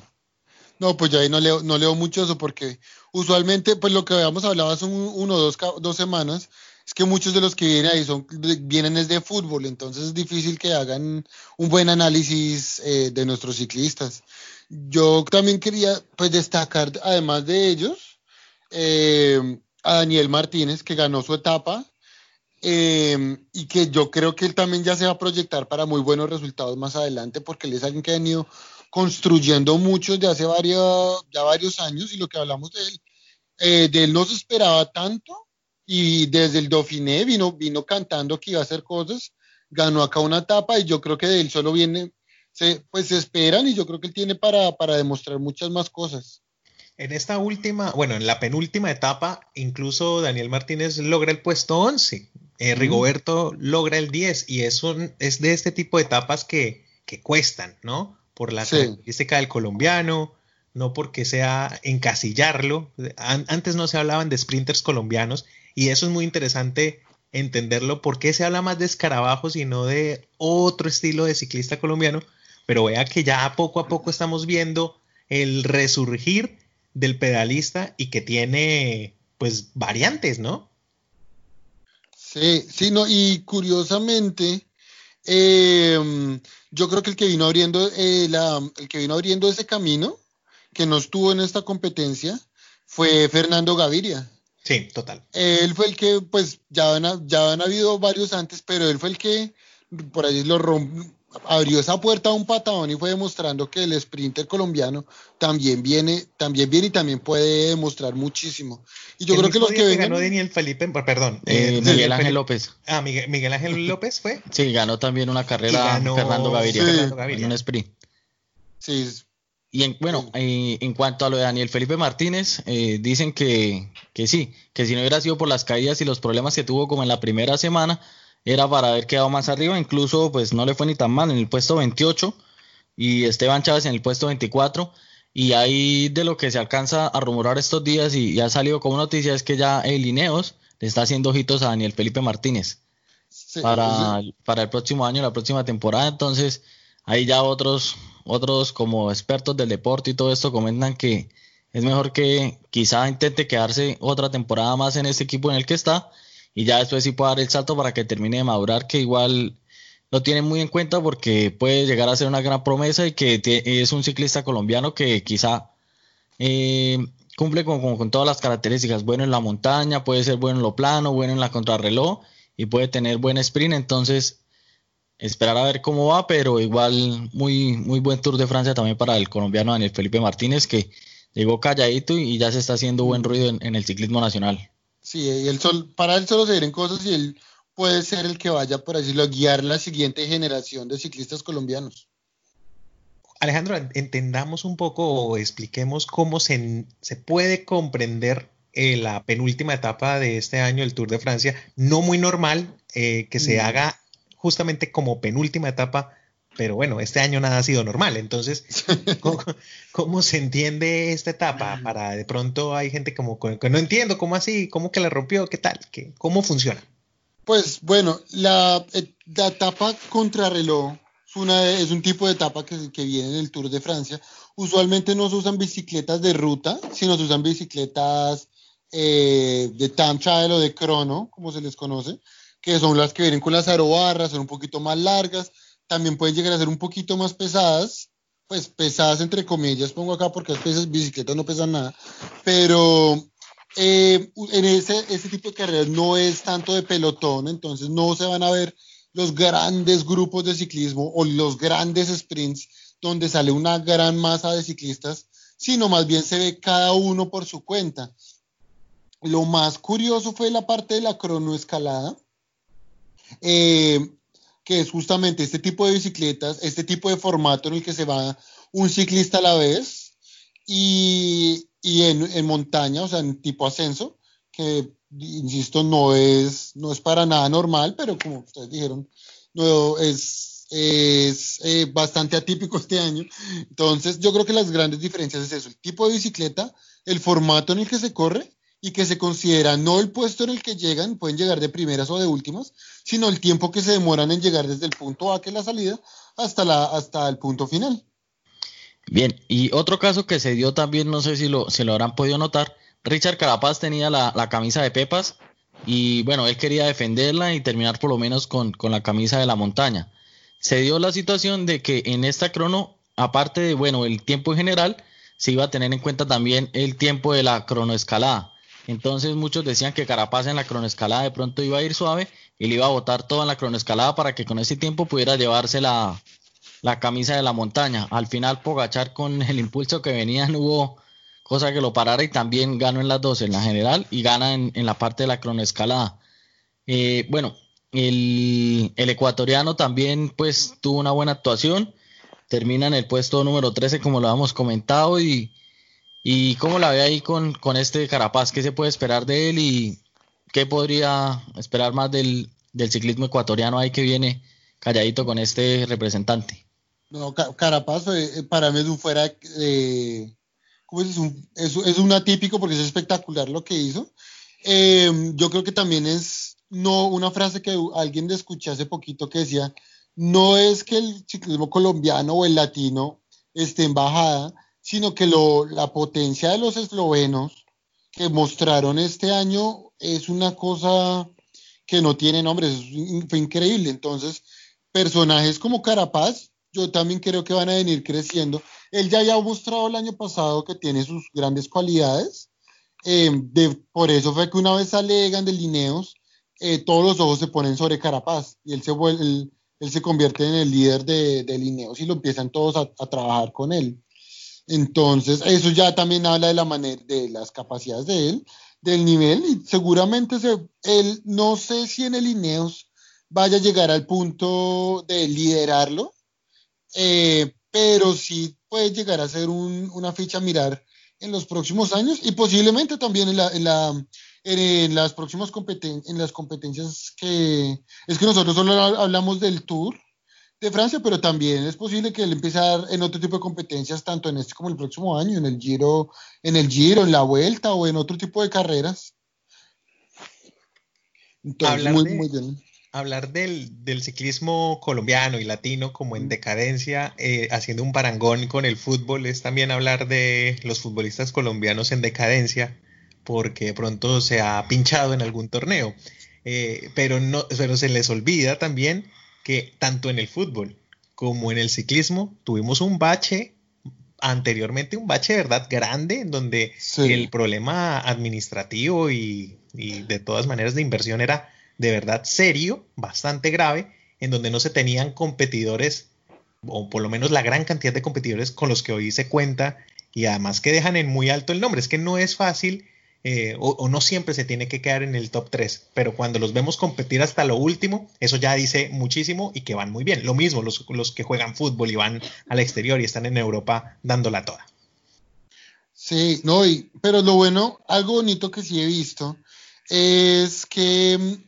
No, pues yo ahí no leo, no leo mucho eso porque usualmente, pues lo que habíamos hablado hace uno o dos, dos semanas, es que muchos de los que vienen ahí son, vienen desde fútbol, entonces es difícil que hagan un buen análisis eh, de nuestros ciclistas. Yo también quería pues destacar, además de ellos, eh, a Daniel Martínez, que ganó su etapa, eh, y que yo creo que él también ya se va a proyectar para muy buenos resultados más adelante, porque él es alguien que ha venido construyendo mucho de hace varios, ya varios años, y lo que hablamos de él, de él no se esperaba tanto, y desde el Dauphiné vino, vino cantando que iba a hacer cosas, ganó acá una etapa y yo creo que de él solo viene, se, pues se esperan y yo creo que él tiene para, para demostrar muchas más cosas. En esta última, bueno, en la penúltima etapa, incluso Daniel Martínez logra el puesto 11, eh, Rigoberto logra el 10 y es, es de este tipo de etapas que, que cuestan, ¿no? Por la característica del colombiano, no porque sea encasillarlo. antes no se hablaban de sprinters colombianos y eso es muy interesante entenderlo, por qué se habla más de escarabajos y no de otro estilo de ciclista colombiano, pero vea que ya poco a poco estamos viendo el resurgir del pedalista y que tiene pues variantes, ¿no? Sí, sí, no, y curiosamente, em, yo creo que el que vino abriendo eh, el que vino abriendo ese camino que no estuvo en esta competencia fue Fernando Gaviria. Sí, total. Él fue el que, pues, ya han, ya han habido varios antes, pero él fue el que por ahí lo abrió esa puerta a un patadón y fue demostrando que el sprinter colombiano también viene, también viene y también puede demostrar muchísimo. Y yo creo que los que, vengan... ganó Daniel Felipe, perdón, eh, eh, Miguel Ángel López. Ah, Miguel, Ángel López fue. Sí, ganó también una carrera Fernando Gaviria, Fernando Gaviria. un sprint. Sí, y en, bueno, eh, en cuanto a lo de Daniel Felipe Martínez, eh, dicen que, que, sí, que si no hubiera sido por las caídas y los problemas que tuvo como en la primera semana, era para haber quedado más arriba, incluso pues no le fue ni tan mal en el puesto 28 y Esteban Chávez en el puesto 24. Y ahí de lo que se alcanza a rumorar estos días y, ya ha salido como noticia es que ya el Ineos le está haciendo ojitos a Daniel Felipe Martínez para, para el próximo año, la próxima temporada. Entonces, ahí ya otros otros como expertos del deporte y todo esto comentan que es mejor que quizá intente quedarse otra temporada más en este equipo en el que está y ya después sí pueda dar el salto para que termine de madurar, que igual lo tienen muy en cuenta porque puede llegar a ser una gran promesa y que es un ciclista colombiano que quizá eh, cumple con, con, todas las características, bueno en la montaña, puede ser bueno en lo plano, bueno en la contrarreloj y puede tener buen sprint, entonces esperar a ver cómo va, pero igual muy, muy buen Tour de Francia también para el colombiano Daniel Felipe Martínez, que llegó calladito y ya se está haciendo buen ruido en, el ciclismo nacional. Sí, y el sol, para él solo se vienen cosas y él puede ser el que vaya, por decirlo, a guiar la siguiente generación de ciclistas colombianos. Alejandro, entendamos un poco o expliquemos cómo se, se puede comprender eh, la penúltima etapa de este año, el Tour de Francia, no muy normal eh, que se mm. haga justamente como penúltima etapa, pero bueno, este año nada ha sido normal, entonces, ¿cómo, se entiende esta etapa? Para de pronto hay gente como que no entiendo, ¿cómo así? ¿Cómo que la rompió? ¿Qué tal? ¿Qué, ¿Cómo funciona? Pues bueno, la, eh, la etapa contrarreloj es, una, es un tipo de etapa que, que viene en el Tour de Francia. Usualmente no se usan bicicletas de ruta, sino se usan bicicletas eh, de time trial o de crono, como se les conoce, que son las que vienen con las arobarras, son un poquito más largas, también pueden llegar a ser un poquito más pesadas, pues pesadas entre comillas, pongo acá porque las bicicletas no pesan nada, pero eh, en ese, ese tipo de carreras no es tanto de pelotón, entonces no se van a ver los grandes grupos de ciclismo o los grandes sprints donde sale una gran masa de ciclistas, sino más bien se ve cada uno por su cuenta. Lo más curioso fue la parte de la cronoescalada, eh, que es justamente este tipo de bicicletas, este tipo de formato en el que se va un ciclista a la vez y, en, montaña, o sea, en tipo ascenso, que insisto, no es, no es para nada normal, pero como ustedes dijeron, no, es, es eh, bastante atípico este año. Entonces, yo creo que las grandes diferencias es eso, el tipo de bicicleta, el formato en el que se corre y que se considera no el puesto en el que llegan, pueden llegar de primeras o de últimas, sino el tiempo que se demoran en llegar desde el punto A, que es la salida, hasta, la, hasta el punto final. Bien, y otro caso que se dio también, no sé si lo, lo habrán podido notar, Richard Carapaz tenía la, camisa de Pepas y bueno, él quería defenderla y terminar por lo menos con, con la camisa de la montaña. Se dio la situación de que en esta crono, aparte de, bueno, el tiempo en general, se iba a tener en cuenta también el tiempo de la cronoescalada. Entonces muchos decían que Carapaz en la cronoescalada de pronto iba a ir suave y le iba a botar todo en la cronoescalada para que con ese tiempo pudiera llevarse la, camisa de la montaña. Al final Pogachar con el impulso que venía no hubo cosa que lo parara y también ganó en las dos, en la general y gana en, la parte de la cronoescalada. Eh, bueno, el, el, ecuatoriano también pues tuvo una buena actuación, termina en el puesto número 13 como lo hemos comentado y ¿Y cómo la ve ahí con, con este Carapaz? ¿Qué se puede esperar de él y qué podría esperar más del, ciclismo ecuatoriano ahí que viene calladito con este representante? No, Carapaz eh, para mí es un fuera de... es, un, es, un atípico porque es espectacular lo que hizo. Em, yo creo que también es no una frase que alguien le escuché hace poquito que decía, no es que el ciclismo colombiano o el latino esté en bajada, sino que lo, la potencia de los eslovenos que mostraron este año es una cosa que no tiene nombre, fue increíble. Entonces, personajes como Carapaz, yo también creo que van a venir creciendo. Él ya había mostrado el año pasado que tiene sus grandes cualidades. Eh, de, por eso fue que una vez sale Egan de Lineos, eh, todos los ojos se ponen sobre Carapaz y él se, vuelve, él, se convierte en el líder de, de Lineos y lo empiezan todos a trabajar con él. Entonces, eso ya también habla de la manera, de las capacidades de él, del nivel, y seguramente se, él, no sé si en el Ineos vaya a llegar al punto de liderarlo, eh, pero sí puede llegar a ser una ficha a mirar en los próximos años y posiblemente también en, la, en, la, en las próximas competencias, en las competencias que es que nosotros solo hablamos del tour, de Francia, pero también es posible que él empiece a dar en otro tipo de competencias, tanto en este como el próximo año, en el Giro, en el Giro, en la Vuelta o en otro tipo de carreras. hablar muy, bien. Hablar del, ciclismo colombiano y latino como en decadencia, eh, haciendo un parangón con el fútbol, es también hablar de los futbolistas colombianos en decadencia, porque pronto se ha pinchado en algún torneo. Eh, pero, no, pero se les olvida también que tanto en el fútbol como en el ciclismo tuvimos un bache anteriormente, un bache de verdad grande, en donde el problema administrativo y, de todas maneras de inversión era de verdad serio, bastante grave, en donde no se tenían competidores, o por lo menos la gran cantidad de competidores con los que hoy se cuenta, y además que dejan en muy alto el nombre. Es que no es fácil eh, o, no siempre se tiene que quedar en el top 3, pero cuando los vemos competir hasta lo último, eso ya dice muchísimo y que van muy bien. Lo mismo los, que juegan fútbol y van al exterior y están en Europa dándola toda. Sí, no, y, pero lo bueno, algo bonito que sí he visto es que,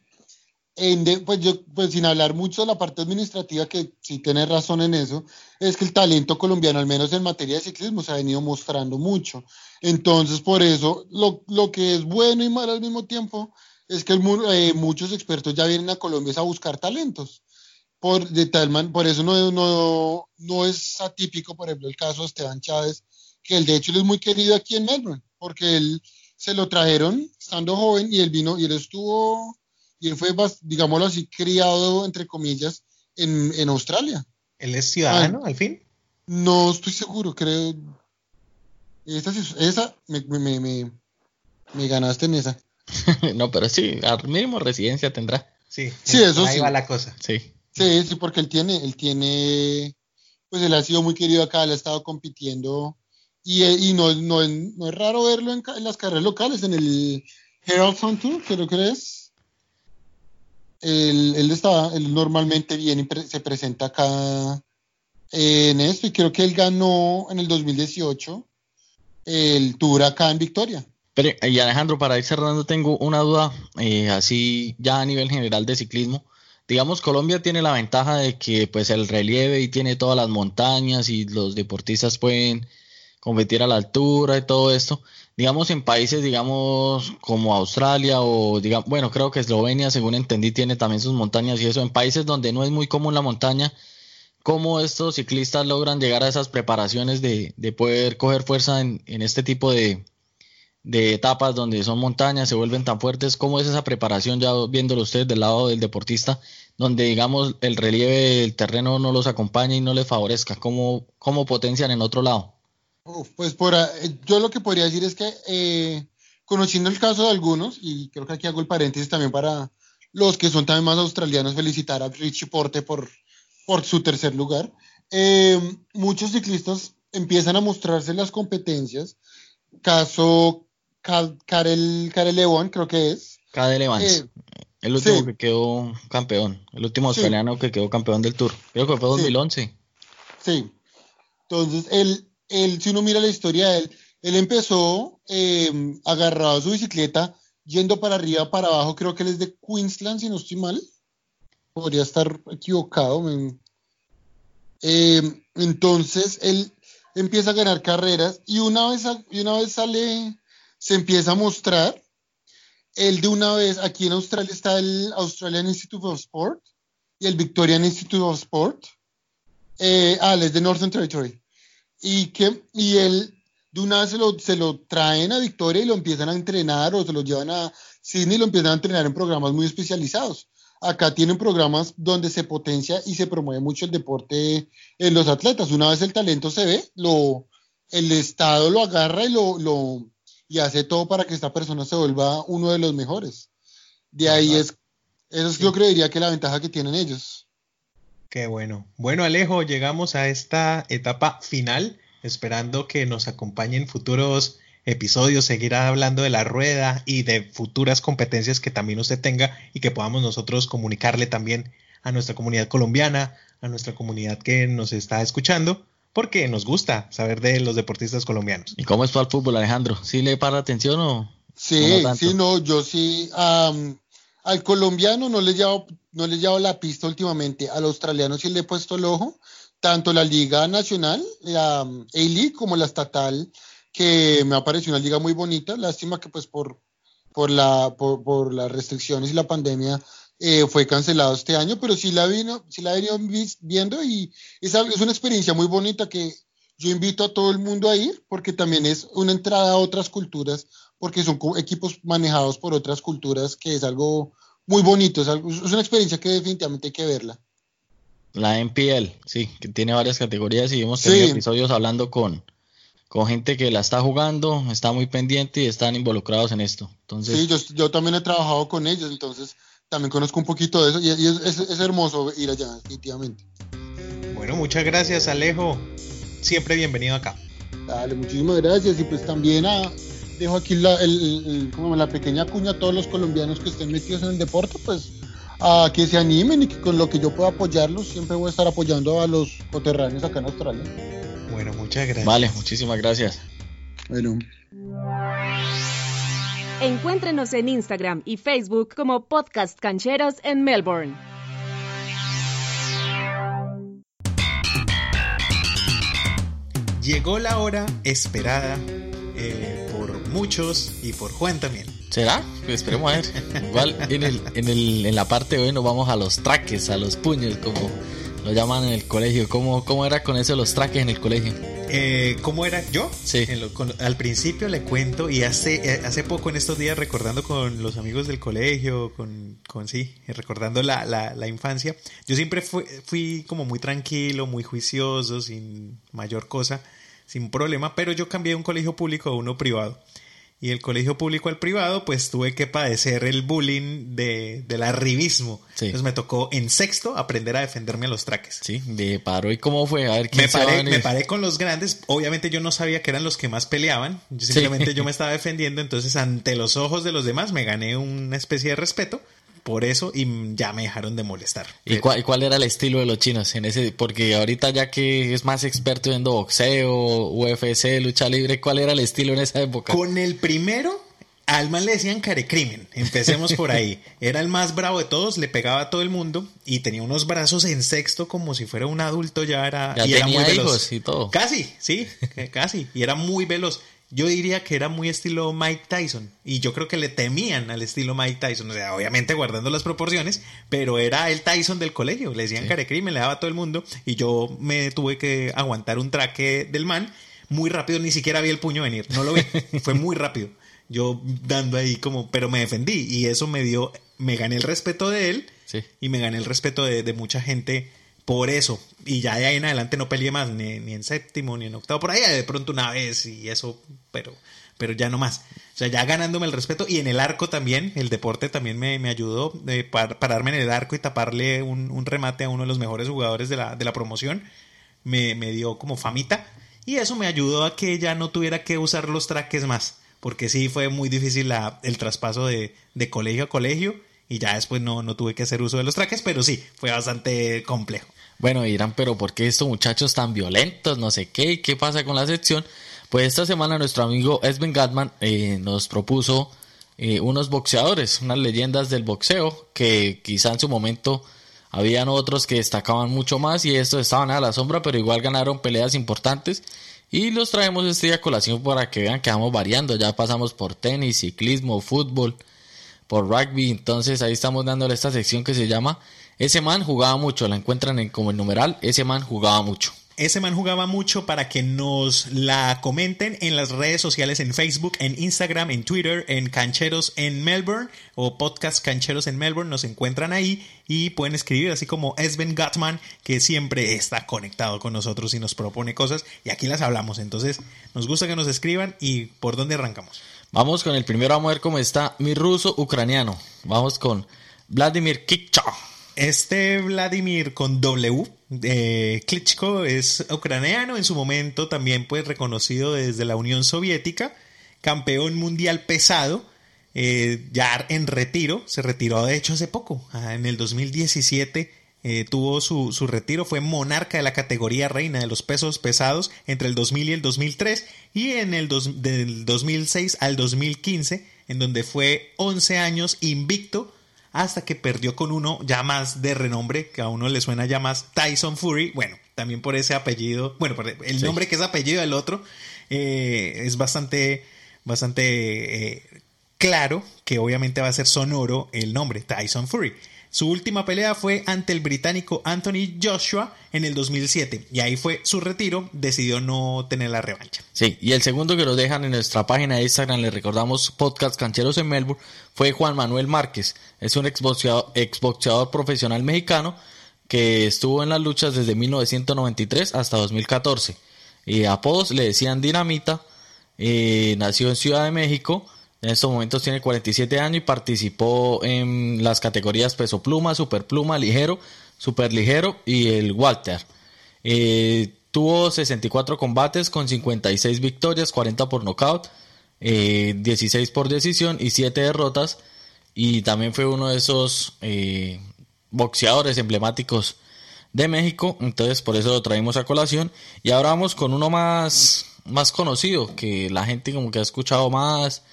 en pues yo, pues sin hablar mucho de la parte administrativa, que sí tiene razón en eso, es que el talento colombiano, al menos en materia de ciclismo, se ha venido mostrando mucho. Entonces, por eso, lo, lo que es bueno y malo al mismo tiempo es que eh, muchos expertos ya vienen a Colombia a buscar talentos. Por, de tal man, por eso no, no, no es atípico, por ejemplo, el caso de Esteban Chávez, que él de hecho él es muy querido aquí en Melbourne, porque él se lo trajeron estando joven y él vino y él estuvo, y él fue, digámoslo así, criado, entre comillas, en, en Australia. ¿Él es ciudadano al fin? No estoy seguro, creo. Esa, esa me, me, me, me ganaste en esa. no, pero sí, al mínimo residencia tendrá. Sí, sí eso ahí sí. va la cosa. Sí. Sí, sí, porque él tiene, él tiene, pues él ha sido muy querido acá, él ha estado compitiendo y, y no, no, no, es raro verlo en, en, las carreras locales, en el Herald Sun Tour, creo que es. Él, él, normalmente viene y se presenta acá en esto y creo que él ganó en el 2018 el Tour acá en Victoria. Pero, y Alejandro, para ir cerrando, tengo una duda, eh, así ya a nivel general de ciclismo. Digamos, Colombia tiene la ventaja de que pues el relieve y tiene todas las montañas y los deportistas pueden competir a la altura y todo esto. Digamos, en países, digamos, como Australia o, digamos, bueno, creo que Eslovenia, según entendí, tiene también sus montañas y eso. En países donde no es muy común la montaña, ¿cómo estos ciclistas logran llegar a esas preparaciones de, de poder coger fuerza en, en este tipo de, de etapas donde son montañas, se vuelven tan fuertes, ¿cómo es esa preparación ya viéndolo ustedes del lado del deportista, donde digamos el relieve del terreno no los acompaña y no les favorezca? ¿Cómo, cómo potencian en otro lado? Uf, pues por, yo lo que podría decir es que eh, conociendo el caso de algunos, y creo que aquí hago el paréntesis también para los que son también más australianos, felicitar a Richie Porte por, por su tercer lugar, eh, muchos ciclistas empiezan a mostrarse las competencias, caso Karel, Karel creo que es. Karel Evans. Eh, el último sí. que quedó campeón. El último australiano sí. que quedó campeón del Tour. Creo que fue 2011. Sí. Entonces, él, él, si uno mira la historia de él, él empezó eh, agarrado a su bicicleta, yendo para arriba, para abajo. Creo que él es de Queensland, si no estoy mal. Podría estar equivocado. Eh, entonces, él empieza a ganar carreras y una vez, y una vez sale se empieza a mostrar. El de una vez, aquí en Australia está el Australian Institute of Sport y el Victorian Institute of Sport. Eh, ah, es de Northern Territory. Y, que, y él de una vez se lo, se lo traen a Victoria y lo empiezan a entrenar o se lo llevan a Sydney y lo empiezan a entrenar en programas muy especializados. Acá tienen programas donde se potencia y se promueve mucho el deporte en los atletas. Una vez el talento se ve, lo, el Estado lo agarra y lo, lo y hace todo para que esta persona se vuelva uno de los mejores. De ahí es, eso es sí. yo creería que la ventaja que tienen ellos. Qué bueno. Bueno, Alejo, llegamos a esta etapa final, esperando que nos acompañen futuros episodios, seguir hablando de la rueda y de futuras competencias que también usted tenga y que podamos nosotros comunicarle también a nuestra comunidad colombiana, a nuestra comunidad que nos está escuchando porque nos gusta saber de los deportistas colombianos. ¿Y cómo es el fútbol, Alejandro? ¿Sí le para atención o...? Sí, no sí, no, yo sí. Um, al colombiano no le le llevo la pista últimamente, al australiano sí le he puesto el ojo, tanto la liga nacional, la A-League, como la estatal, que me ha parecido una liga muy bonita, lástima que pues por las restricciones y la pandemia eh, fue cancelado este año, pero sí la, vino, sí la he venido viendo y es, es, una experiencia muy bonita que yo invito a todo el mundo a ir porque también es una entrada a otras culturas, porque son equipos manejados por otras culturas que es algo muy bonito, es, algo, es una experiencia que definitivamente hay que verla. La NPL, sí, que tiene varias categorías y hemos tenido sí. episodios hablando con, con gente que la está jugando, está muy pendiente y están involucrados en esto. Entonces, sí, yo, yo también he trabajado con ellos, entonces también conozco un poquito de eso y, y es, es, es, hermoso ir allá, definitivamente. Bueno, muchas gracias Alejo, siempre bienvenido acá. Dale, muchísimas gracias y pues también a, dejo aquí la, el, el, como la pequeña cuña a todos los colombianos que estén metidos en el deporte, pues a que se animen y que con lo que yo pueda apoyarlos, siempre voy a estar apoyando a los coterráneos acá en Australia. Bueno, muchas gracias. Vale, muchísimas gracias. Bueno. Encuéntrenos en Instagram y Facebook como Podcast Cancheros en Melbourne. Llegó la hora esperada eh, muchos y por Juan también. ¿Será? Pues esperemos a ver. Igual en, el, en, el, en la parte de hoy nos vamos a los traques, a los puños, como lo llaman en el colegio. ¿Cómo, cómo era con eso los traques en el colegio? Eh, ¿Cómo era yo? Sí. Lo- con- al principio le cuento y hace, eh, hace poco en estos días recordando con los amigos del colegio, con, con sí, recordando la, la, la infancia, yo siempre fui, fui como muy tranquilo, muy juicioso, sin mayor cosa, sin problema, pero yo cambié de un colegio público a uno privado. Y el colegio público al privado, pues tuve que padecer el bullying de, del arribismo. Sí. Entonces me tocó en sexto aprender a defenderme a los traques. Sí, de paro. ¿Y cómo fue? A ver, ¿quién Me paré, me paré con los grandes. Obviamente yo no sabía que eran los que más peleaban. Yo simplemente yo me estaba defendiendo. Entonces, ante los ojos de los demás, me gané una especie de respeto. Por eso, y ya me dejaron de molestar. ¿Y cuál, y cuál era el estilo de los chinos en ese? Porque ahorita ya que es más experto viendo boxeo, UFC, lucha libre, ¿cuál era el estilo en esa época? Con el primero, al man le decían carecrimen. Empecemos por ahí. Era el más bravo de todos, le pegaba a todo el mundo y tenía unos brazos en sexto como si fuera un adulto. Ya era, Ya y era tenía muy veloz. hijos y todo. Casi, sí, casi. Y era muy veloz. Yo diría que era muy estilo Mike Tyson. Y yo creo que le temían al estilo Mike Tyson. O sea, obviamente guardando las proporciones, pero era el Tyson del colegio. Le decían carecrimen, le daba a todo el mundo. Y yo me tuve que aguantar un traque del man muy rápido. Ni siquiera vi el puño venir. No lo vi. Fue muy rápido. Yo dando ahí como, pero me defendí. Y eso me dio, me gané el respeto de él. Sí. Y me gané el respeto de, de mucha gente por eso. Y ya de ahí en adelante no peleé más, ni, ni en séptimo, ni en octavo. Por ahí de pronto una vez y eso, pero, pero ya no más. O sea, ya ganándome el respeto. Y en el arco también, el deporte también me, me ayudó eh, par- pararme en el arco y taparle un, un remate a uno de los mejores jugadores de la, de la promoción. Me, me dio como famita. Y eso me ayudó a que ya no tuviera que usar los traques más. Porque sí fue muy difícil la- el traspaso de, de colegio a colegio. Y ya después no, no tuve que hacer uso de los traques, pero sí, fue bastante complejo. Bueno, dirán, pero ¿por qué estos muchachos tan violentos? No sé qué, ¿qué pasa con la sección? Pues esta semana nuestro amigo Esben Gatman eh, nos propuso eh, unos boxeadores, unas leyendas del boxeo, que quizá en su momento habían otros que destacaban mucho más y estos estaban a la sombra, pero igual ganaron peleas importantes. Y los traemos este día a colación para que vean que vamos variando. Ya pasamos por tenis, ciclismo, fútbol, por rugby. Entonces ahí estamos dándole esta sección que se llama Ese man jugaba mucho. La encuentran en, como el numeral Ese man jugaba mucho. Ese man jugaba mucho para que nos la comenten en las redes sociales, en Facebook, en Instagram, en Twitter, en Cancheros en Melbourne o Podcast Cancheros en Melbourne. Nos encuentran ahí y pueden escribir, así como Esben Gatman, que siempre está conectado con nosotros y nos propone cosas y aquí las hablamos. Entonces, nos gusta que nos escriban y por dónde arrancamos. Vamos con el primero, vamos a ver cómo está mi ruso ucraniano. Vamos con Vladimir Kikcha. Este Vladimir con W, eh, Klitschko es ucraniano, en su momento también pues reconocido desde la Unión Soviética, campeón mundial pesado, eh, ya en retiro, se retiró de hecho hace poco, ah, en el 2017 eh, tuvo su, su retiro, fue monarca de la categoría reina de los pesos pesados entre el 2000 y el 2003 y en el dos- del 2006 al 2015, en donde fue 11 años invicto hasta que perdió con uno ya más de renombre, que a uno le suena ya más Tyson Fury, bueno, también por ese apellido, bueno, por el Sí. nombre que es apellido del otro, eh, es bastante, bastante eh, claro que obviamente va a ser sonoro el nombre, Tyson Fury. Su última pelea fue ante el británico Anthony Joshua en el 2007 y ahí fue su retiro, decidió no tener la revancha. Sí, y el segundo que nos dejan en nuestra página de Instagram, le recordamos Podcast Cancheros en Melbourne, fue Juan Manuel Márquez. Es un exboxeador, profesional mexicano que estuvo en las luchas desde 1993 hasta 2014. Y apodos le decían Dinamita, eh, nació en Ciudad de México, en estos momentos tiene 47 años y participó en las categorías peso pluma, super pluma, ligero, super ligero y el Walter. Eh, tuvo 64 combates con 56 victorias, 40 por nocaut, eh, 16 por decisión y 7 derrotas. Y también fue uno de esos eh, boxeadores emblemáticos de México. Entonces por eso lo traímos a colación. Y ahora vamos con uno más, más conocido, que la gente como que ha escuchado más,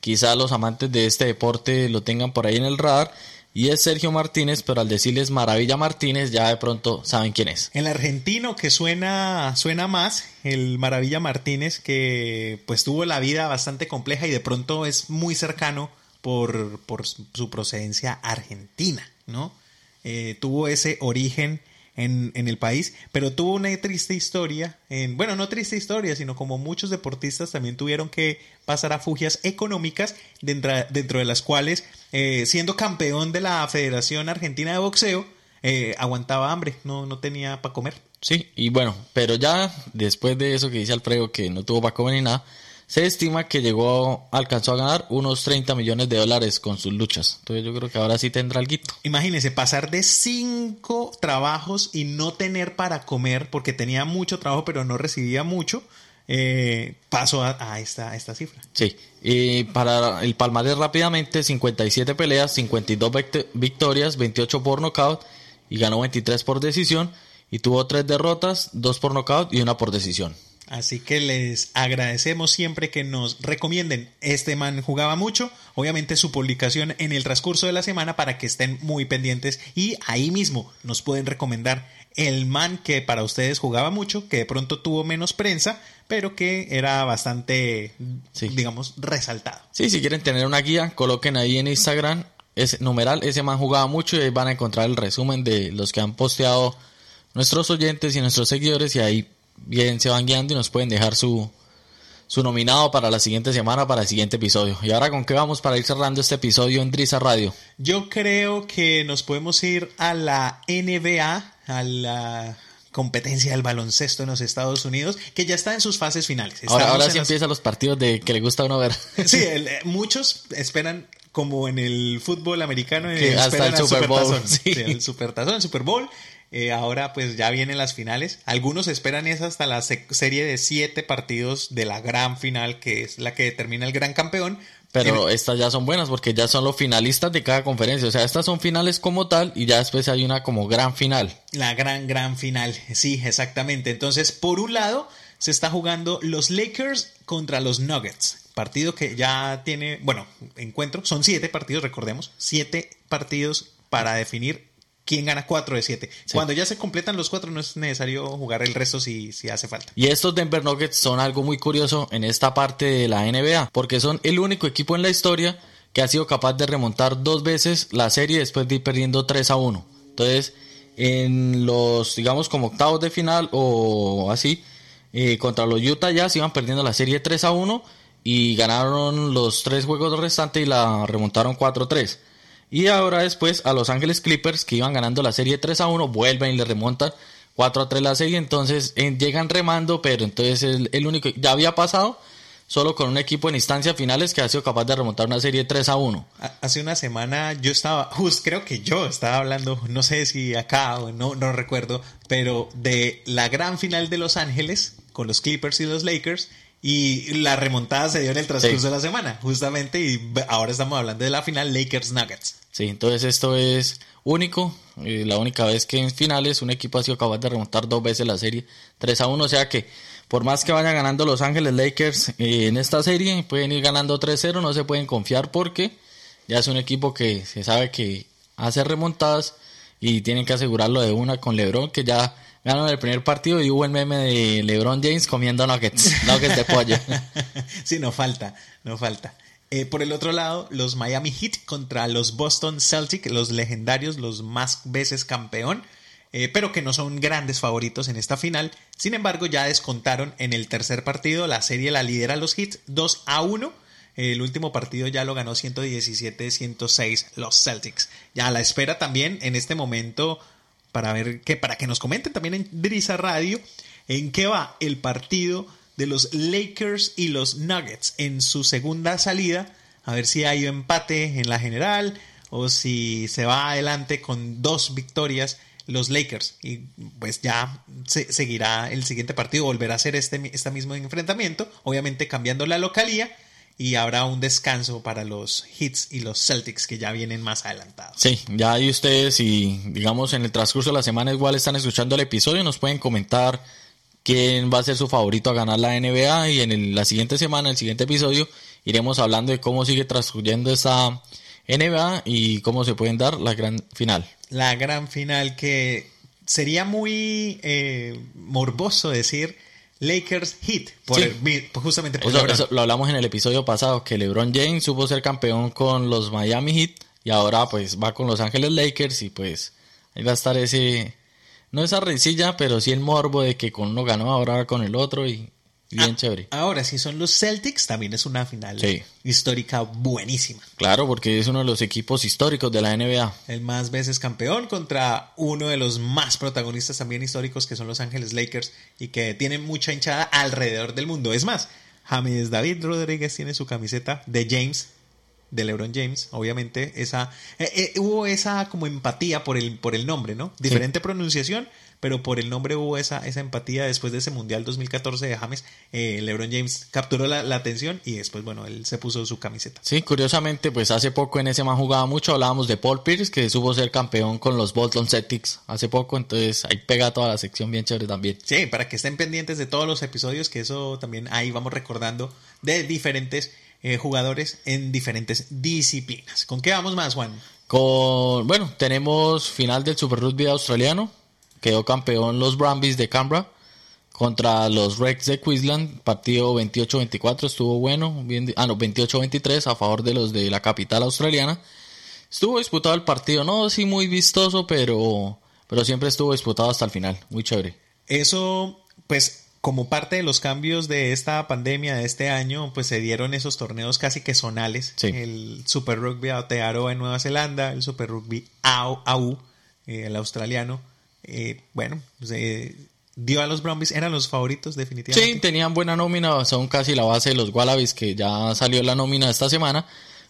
quizá los amantes de este deporte lo tengan por ahí en el radar, y es Sergio Martínez, pero al decirles Maravilla Martínez ya de pronto saben quién es. El argentino que suena, suena más, el Maravilla Martínez, que pues tuvo la vida bastante compleja y de pronto es muy cercano por, por su procedencia argentina, ¿no? Eh, tuvo ese origen en, en, el país, pero tuvo una triste historia, en, bueno, no triste historia, sino como muchos deportistas también tuvieron que pasar a fugias económicas dentro, dentro de las cuales, eh, siendo campeón de la Federación Argentina de Boxeo, eh, aguantaba hambre, no, no tenía para comer. Sí, y bueno, pero ya después de eso que dice Alfredo, que no tuvo para comer ni nada, se estima que llegó, alcanzó a ganar unos 30 millones de dólares con sus luchas. Entonces yo creo que ahora sí tendrá el guito. Imagínese, pasar de cinco trabajos y no tener para comer, porque tenía mucho trabajo pero no recibía mucho, eh, pasó a, a, esta, a esta cifra. Sí, y para el palmarés rápidamente, 57 peleas, 52 victorias, 28 por nocaut y ganó 23 por decisión y tuvo 3 derrotas, 2 por nocaut y una por decisión. Así que les agradecemos siempre que nos recomienden. Este man jugaba mucho, obviamente su publicación en el transcurso de la semana para que estén muy pendientes y ahí mismo nos pueden recomendar el man que para ustedes jugaba mucho, que de pronto tuvo menos prensa, pero que era bastante, sí. digamos, resaltado. Sí, si quieren tener una guía, coloquen ahí en Instagram ese numeral, ese man jugaba mucho y ahí van a encontrar el resumen de los que han posteado nuestros oyentes y nuestros seguidores y ahí bien se van guiando y nos pueden dejar su, su nominado para la siguiente semana, para el siguiente episodio. Y ahora, ¿con qué vamos para ir cerrando este episodio en Drisa Radio? Yo creo que nos podemos ir a la NBA, a la competencia del baloncesto en los Estados Unidos, que ya está en sus fases finales. Estamos ahora, ahora sí las... empiezan los partidos de que le gusta a uno ver. Sí, el, muchos esperan como en el fútbol americano, que hasta el Super Bowl. Supertazón. Sí. Sí, el Supertazón, el Super Bowl. Eh, ahora pues ya vienen las finales. Algunos esperan es hasta la serie de siete partidos de la gran final, que es la que determina el gran campeón. Pero en... estas ya son buenas porque ya son los finalistas de cada conferencia. O sea, estas son finales como tal y ya después hay una como gran final. La gran, gran final. Sí, exactamente. Entonces, por un lado, se está jugando los Lakers contra los Nuggets. Partido que ya tiene, bueno, encuentro. Son siete partidos, recordemos. Siete partidos para definir quién gana 4 de 7. Sí. Cuando ya se completan los 4 no es necesario jugar el resto si, si hace falta. Y estos Denver Nuggets son algo muy curioso en esta parte de la NBA, porque son el único equipo en la historia que ha sido capaz de remontar dos veces la serie después de ir perdiendo 3 a 1. Entonces, en los, digamos, como octavos de final o así, eh, contra los Utah Jazz iban perdiendo la serie 3 a 1 y ganaron los tres juegos restantes y la remontaron 4 a 3. Y ahora después a Los Ángeles Clippers, que iban ganando la serie 3 a 1, vuelven y le remontan 4 a 3 la serie. Entonces llegan remando, pero entonces el, el, único. Ya había pasado solo con un equipo en instancias finales que ha sido capaz de remontar una serie 3 a 1. Hace una semana yo estaba, just, creo que yo estaba hablando, no sé si acá o no, no recuerdo, pero de la gran final de Los Ángeles con los Clippers y los Lakers y la remontada se dio en el transcurso sí. de la semana, justamente, y ahora estamos hablando de la final Lakers Nuggets. Sí, entonces esto es único, eh, la única vez que en finales un equipo ha sido capaz de remontar dos veces la serie 3 a 1, o sea que por más que vayan ganando Los Ángeles Lakers eh, en esta serie, pueden ir ganando 3-0, no se pueden confiar porque ya es un equipo que se sabe que hace remontadas y tienen que asegurarlo de una con LeBron, que ya ganaron el primer partido y hubo el meme de LeBron James comiendo nuggets, nuggets de pollo. sí, no falta, no falta. Eh, por el otro lado, los Miami Heat contra los Boston Celtic, los legendarios, los más veces campeón, eh, pero que no son grandes favoritos en esta final. Sin embargo, ya descontaron en el tercer partido. La serie la lidera los Heat 2 a 1. El último partido ya lo ganó 117-106 los Celtics. Ya a la espera también en este momento para ver que para que nos comenten también en Drisa Radio en qué va el partido de los Lakers y los Nuggets en su segunda salida, a ver si hay empate en la general o si se va adelante con dos victorias los Lakers y pues ya se seguirá el siguiente partido, volverá a ser este, este mismo enfrentamiento, obviamente cambiando la localía y habrá un descanso para los Hits y los Celtics que ya vienen más adelantados. Sí, ya ahí ustedes y digamos en el transcurso de la semana igual están escuchando el episodio, nos pueden comentar quién va a ser su favorito a ganar la NBA y en la siguiente semana, el siguiente episodio, iremos hablando de cómo sigue transcurriendo esa NBA y cómo se pueden dar la gran final. La gran final que sería muy eh, morboso decir Lakers Heat, por justamente por eso, lo hablamos en el episodio pasado, que LeBron James supo ser campeón con los Miami Heat y ahora pues va con Los Ángeles Lakers y pues ahí va a estar ese, no esa rencilla, pero sí el morbo de que con uno ganó, ahora con el otro y bien ah, chévere. Ahora, si son los Celtics, también es una final histórica buenísima. Claro, porque es uno de los equipos históricos de la NBA. El más veces campeón contra uno de los más protagonistas también históricos que son los Ángeles Lakers y que tienen mucha hinchada alrededor del mundo. Es más, James David Rodríguez tiene su camiseta de James de LeBron James, obviamente esa eh, eh, hubo esa como empatía por el por el nombre, ¿no? Diferente pronunciación, pero por el nombre hubo esa, esa empatía después de ese Mundial 2014 de James. Eh, LeBron James capturó la, atención y después, bueno, él se puso su camiseta. Sí, curiosamente, pues hace poco en ese man jugaba mucho, hablábamos de Paul Pierce, que supo ser campeón con los Bolton Celtics hace poco, entonces ahí pega toda la sección bien chévere también. Sí, para que estén pendientes de todos los episodios, que eso también ahí vamos recordando de diferentes eh, jugadores en diferentes disciplinas. ¿Con qué vamos más, Juan? Con, bueno, tenemos final del Super Rugby australiano, quedó campeón los Brumbies de Canberra contra los Rex de Queensland, partido 28-24, estuvo bueno, bien, ah no, 28-23 a favor de los de la capital australiana. Estuvo disputado el partido, no sí muy vistoso, pero pero siempre estuvo disputado hasta el final, muy chévere. Eso pues como parte de los cambios de esta pandemia de este año, pues se dieron esos torneos casi que zonales. El Super Rugby Aotearoa en Nueva Zelanda, el Super Rugby AU, eh, el australiano, eh, bueno, se dio a los Brumbies, eran los favoritos definitivamente. Sí, tenían buena nómina, son casi la base de los Wallabies que ya salió la nómina esta semana,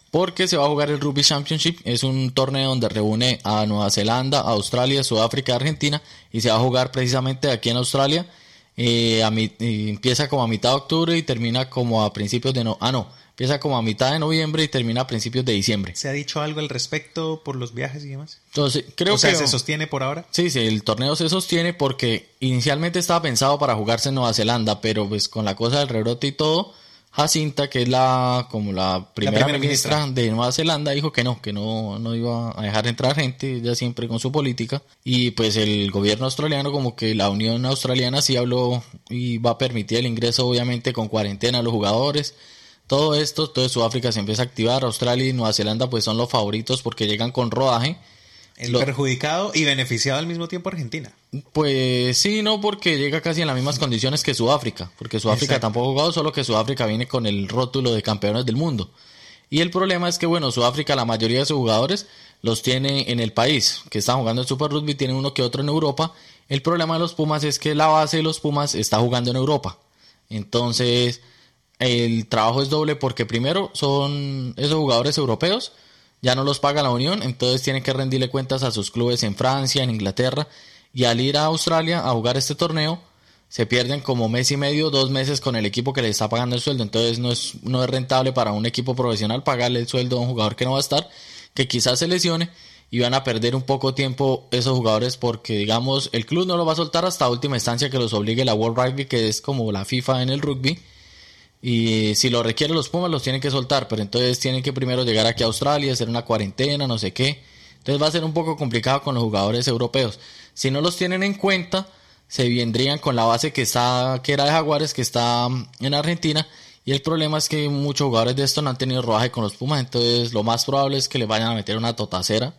porque se va a jugar el Rugby Championship, es un torneo donde reúne a Nueva Zelanda, Australia, Sudáfrica, Argentina, y se va a jugar precisamente aquí en Australia, eh, a empieza como a mitad de octubre y termina como a principios de no, ah no, Empieza como a mitad de noviembre y termina a principios de diciembre. ¿Se ha dicho algo al respecto por los viajes y demás? Entonces, creo o sea, ¿se sostiene por ahora? Sí, sí, el torneo se sostiene porque inicialmente estaba pensado para jugarse en Nueva Zelanda, pero pues con la cosa del rebrote y todo, Jacinta, que es la como la primera, ministra, de Nueva Zelanda, dijo que no, que no, no iba a dejar entrar gente, ya siempre con su política. Y pues el gobierno australiano, como que la Unión Australiana sí habló y va a permitir el ingreso, obviamente, con cuarentena a los jugadores todo esto, todo Sudáfrica se empieza a activar, Australia y Nueva Zelanda pues son los favoritos porque llegan con rodaje. El perjudicado y beneficiado al mismo tiempo Argentina. Pues sí, no, porque llega casi en las mismas condiciones que Sudáfrica, porque Sudáfrica tampoco ha jugado, solo que Sudáfrica viene con el rótulo de campeones del mundo. Y el problema es que, bueno, Sudáfrica, la mayoría de sus jugadores los tiene en el país, que están jugando el Super Rugby, tiene uno que otro en Europa. El problema de los Pumas es que la base de los Pumas está jugando en Europa. Entonces, el trabajo es doble porque primero son esos jugadores europeos, ya no los paga la Unión, entonces tienen que rendirle cuentas a sus clubes en Francia, en Inglaterra, y al ir a Australia a jugar este torneo, se pierden como mes y medio, dos meses con el equipo que les está pagando el sueldo, entonces no es, no es rentable para un equipo profesional pagarle el sueldo a un jugador que no va a estar, que quizás se lesione, y van a perder un poco tiempo esos jugadores porque digamos el club no lo va a soltar hasta última instancia que los obligue la World Rugby que es como la FIFA en el rugby y si lo requieren los Pumas, los tienen que soltar, pero entonces tienen que primero llegar aquí a Australia, hacer una cuarentena, no sé qué. Entonces va a ser un poco complicado con los jugadores europeos. Si no los tienen en cuenta, se vendrían con la base que está, que era de Jaguares, que está mm, en Argentina. Y el problema es que muchos jugadores de esto no han tenido rodaje con los Pumas, entonces lo más probable es que le vayan a meter una totacera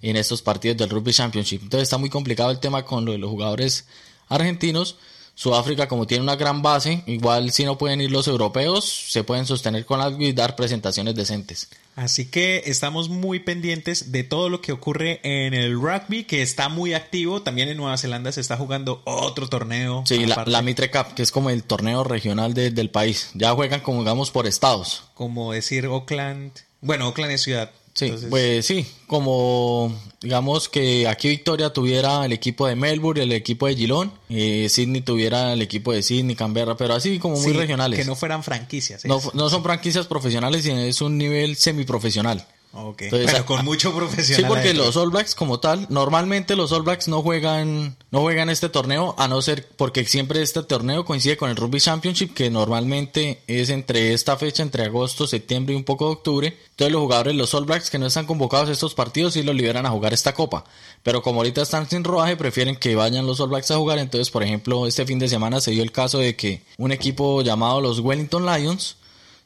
en estos partidos del Rugby Championship. Entonces está muy complicado el tema con los jugadores argentinos. Sudáfrica, como tiene una gran base, igual si no pueden ir los europeos, se pueden sostener con algo y dar presentaciones decentes. Así que estamos muy pendientes de todo lo que ocurre en el rugby, que está muy activo. También en Nueva Zelanda se está jugando otro torneo. Sí, la, Mitre Cup, que es como el torneo regional del país. Ya juegan como digamos por estados. Como decir Oakland. Bueno, Oakland es ciudad. Sí, pues sí, como digamos que aquí Victoria tuviera el equipo de Melbourne, el equipo de Gilón, eh, Sydney tuviera el equipo de Sydney, Canberra, pero así como muy regionales. Que no fueran franquicias. No, no, son franquicias profesionales, sino es un nivel semiprofesional. Ok, pero con mucho profesional. Sí, porque los All Blacks como tal, normalmente los All Blacks no juegan, no juegan este torneo, a no ser porque siempre este torneo coincide con el Rugby Championship, que normalmente es entre esta fecha, entre agosto, septiembre y un poco de octubre. Entonces los jugadores, los All Blacks que no están convocados a estos partidos, sí los liberan a jugar esta copa. Pero como ahorita están sin rodaje, prefieren que vayan los All Blacks a jugar. Entonces, por ejemplo, este fin de semana se dio el caso de que un equipo llamado los Wellington Lions,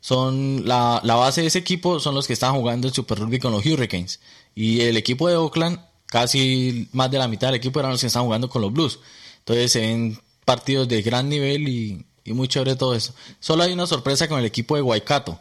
son la, la, base de ese equipo son los que están jugando el Super Rugby con los Hurricanes. Y el equipo de Oakland, casi más de la mitad del equipo eran los que están jugando con los Blues. Entonces se ven partidos de gran nivel y, y muy chévere todo eso. Solo hay una sorpresa con el equipo de Waikato.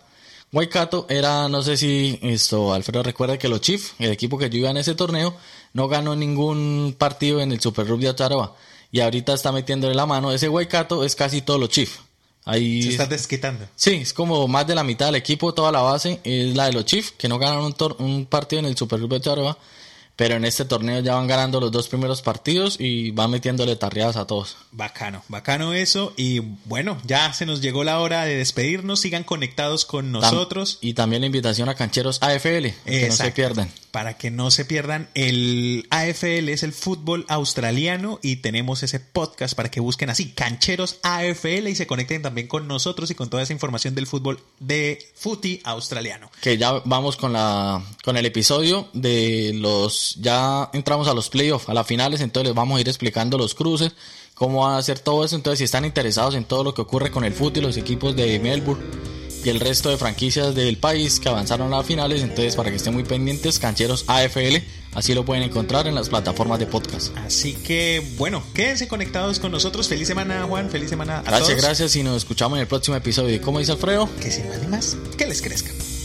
Waikato era, no sé si esto, Alfredo recuerda que los Chiefs, el equipo que yo iba en ese torneo, no ganó ningún partido en el Super Rugby de Ottawa. Y ahorita está metiéndole la mano. Ese Waikato es casi todos los Chiefs. Ahí, Se está desquitando. Sí, es como más de la mitad del equipo, toda la base es la de los Chiefs, que no ganaron un, un partido en el Super Rugby de Ottawa pero en este torneo ya van ganando los dos primeros partidos y van metiéndole tarriadas a todos. Bacano, bacano eso. Y bueno, ya se nos llegó la hora de despedirnos. Sigan conectados con nosotros. y también la invitación a Cancheros AFL, que no se pierdan. Para que no se pierdan, el AFL es el fútbol australiano y tenemos ese podcast para que busquen así, Cancheros AFL y se conecten también con nosotros y con toda esa información del fútbol de footy australiano. Que ya vamos con la con el episodio de los ya entramos a los playoffs, a las finales, entonces les vamos a ir explicando los cruces, cómo van a hacer todo eso. Entonces, si están interesados en todo lo que ocurre con el fútbol y los equipos de Melbourne y el resto de franquicias del país que avanzaron a las finales, entonces para que estén muy pendientes, Cancheros AFL, así lo pueden encontrar en las plataformas de podcast. Así que bueno, quédense conectados con nosotros. Feliz semana, Juan, feliz semana a gracias, Gracias, y nos escuchamos en el próximo episodio. ¿Cómo dice Alfredo? Que sin más ni más, que les crezcan.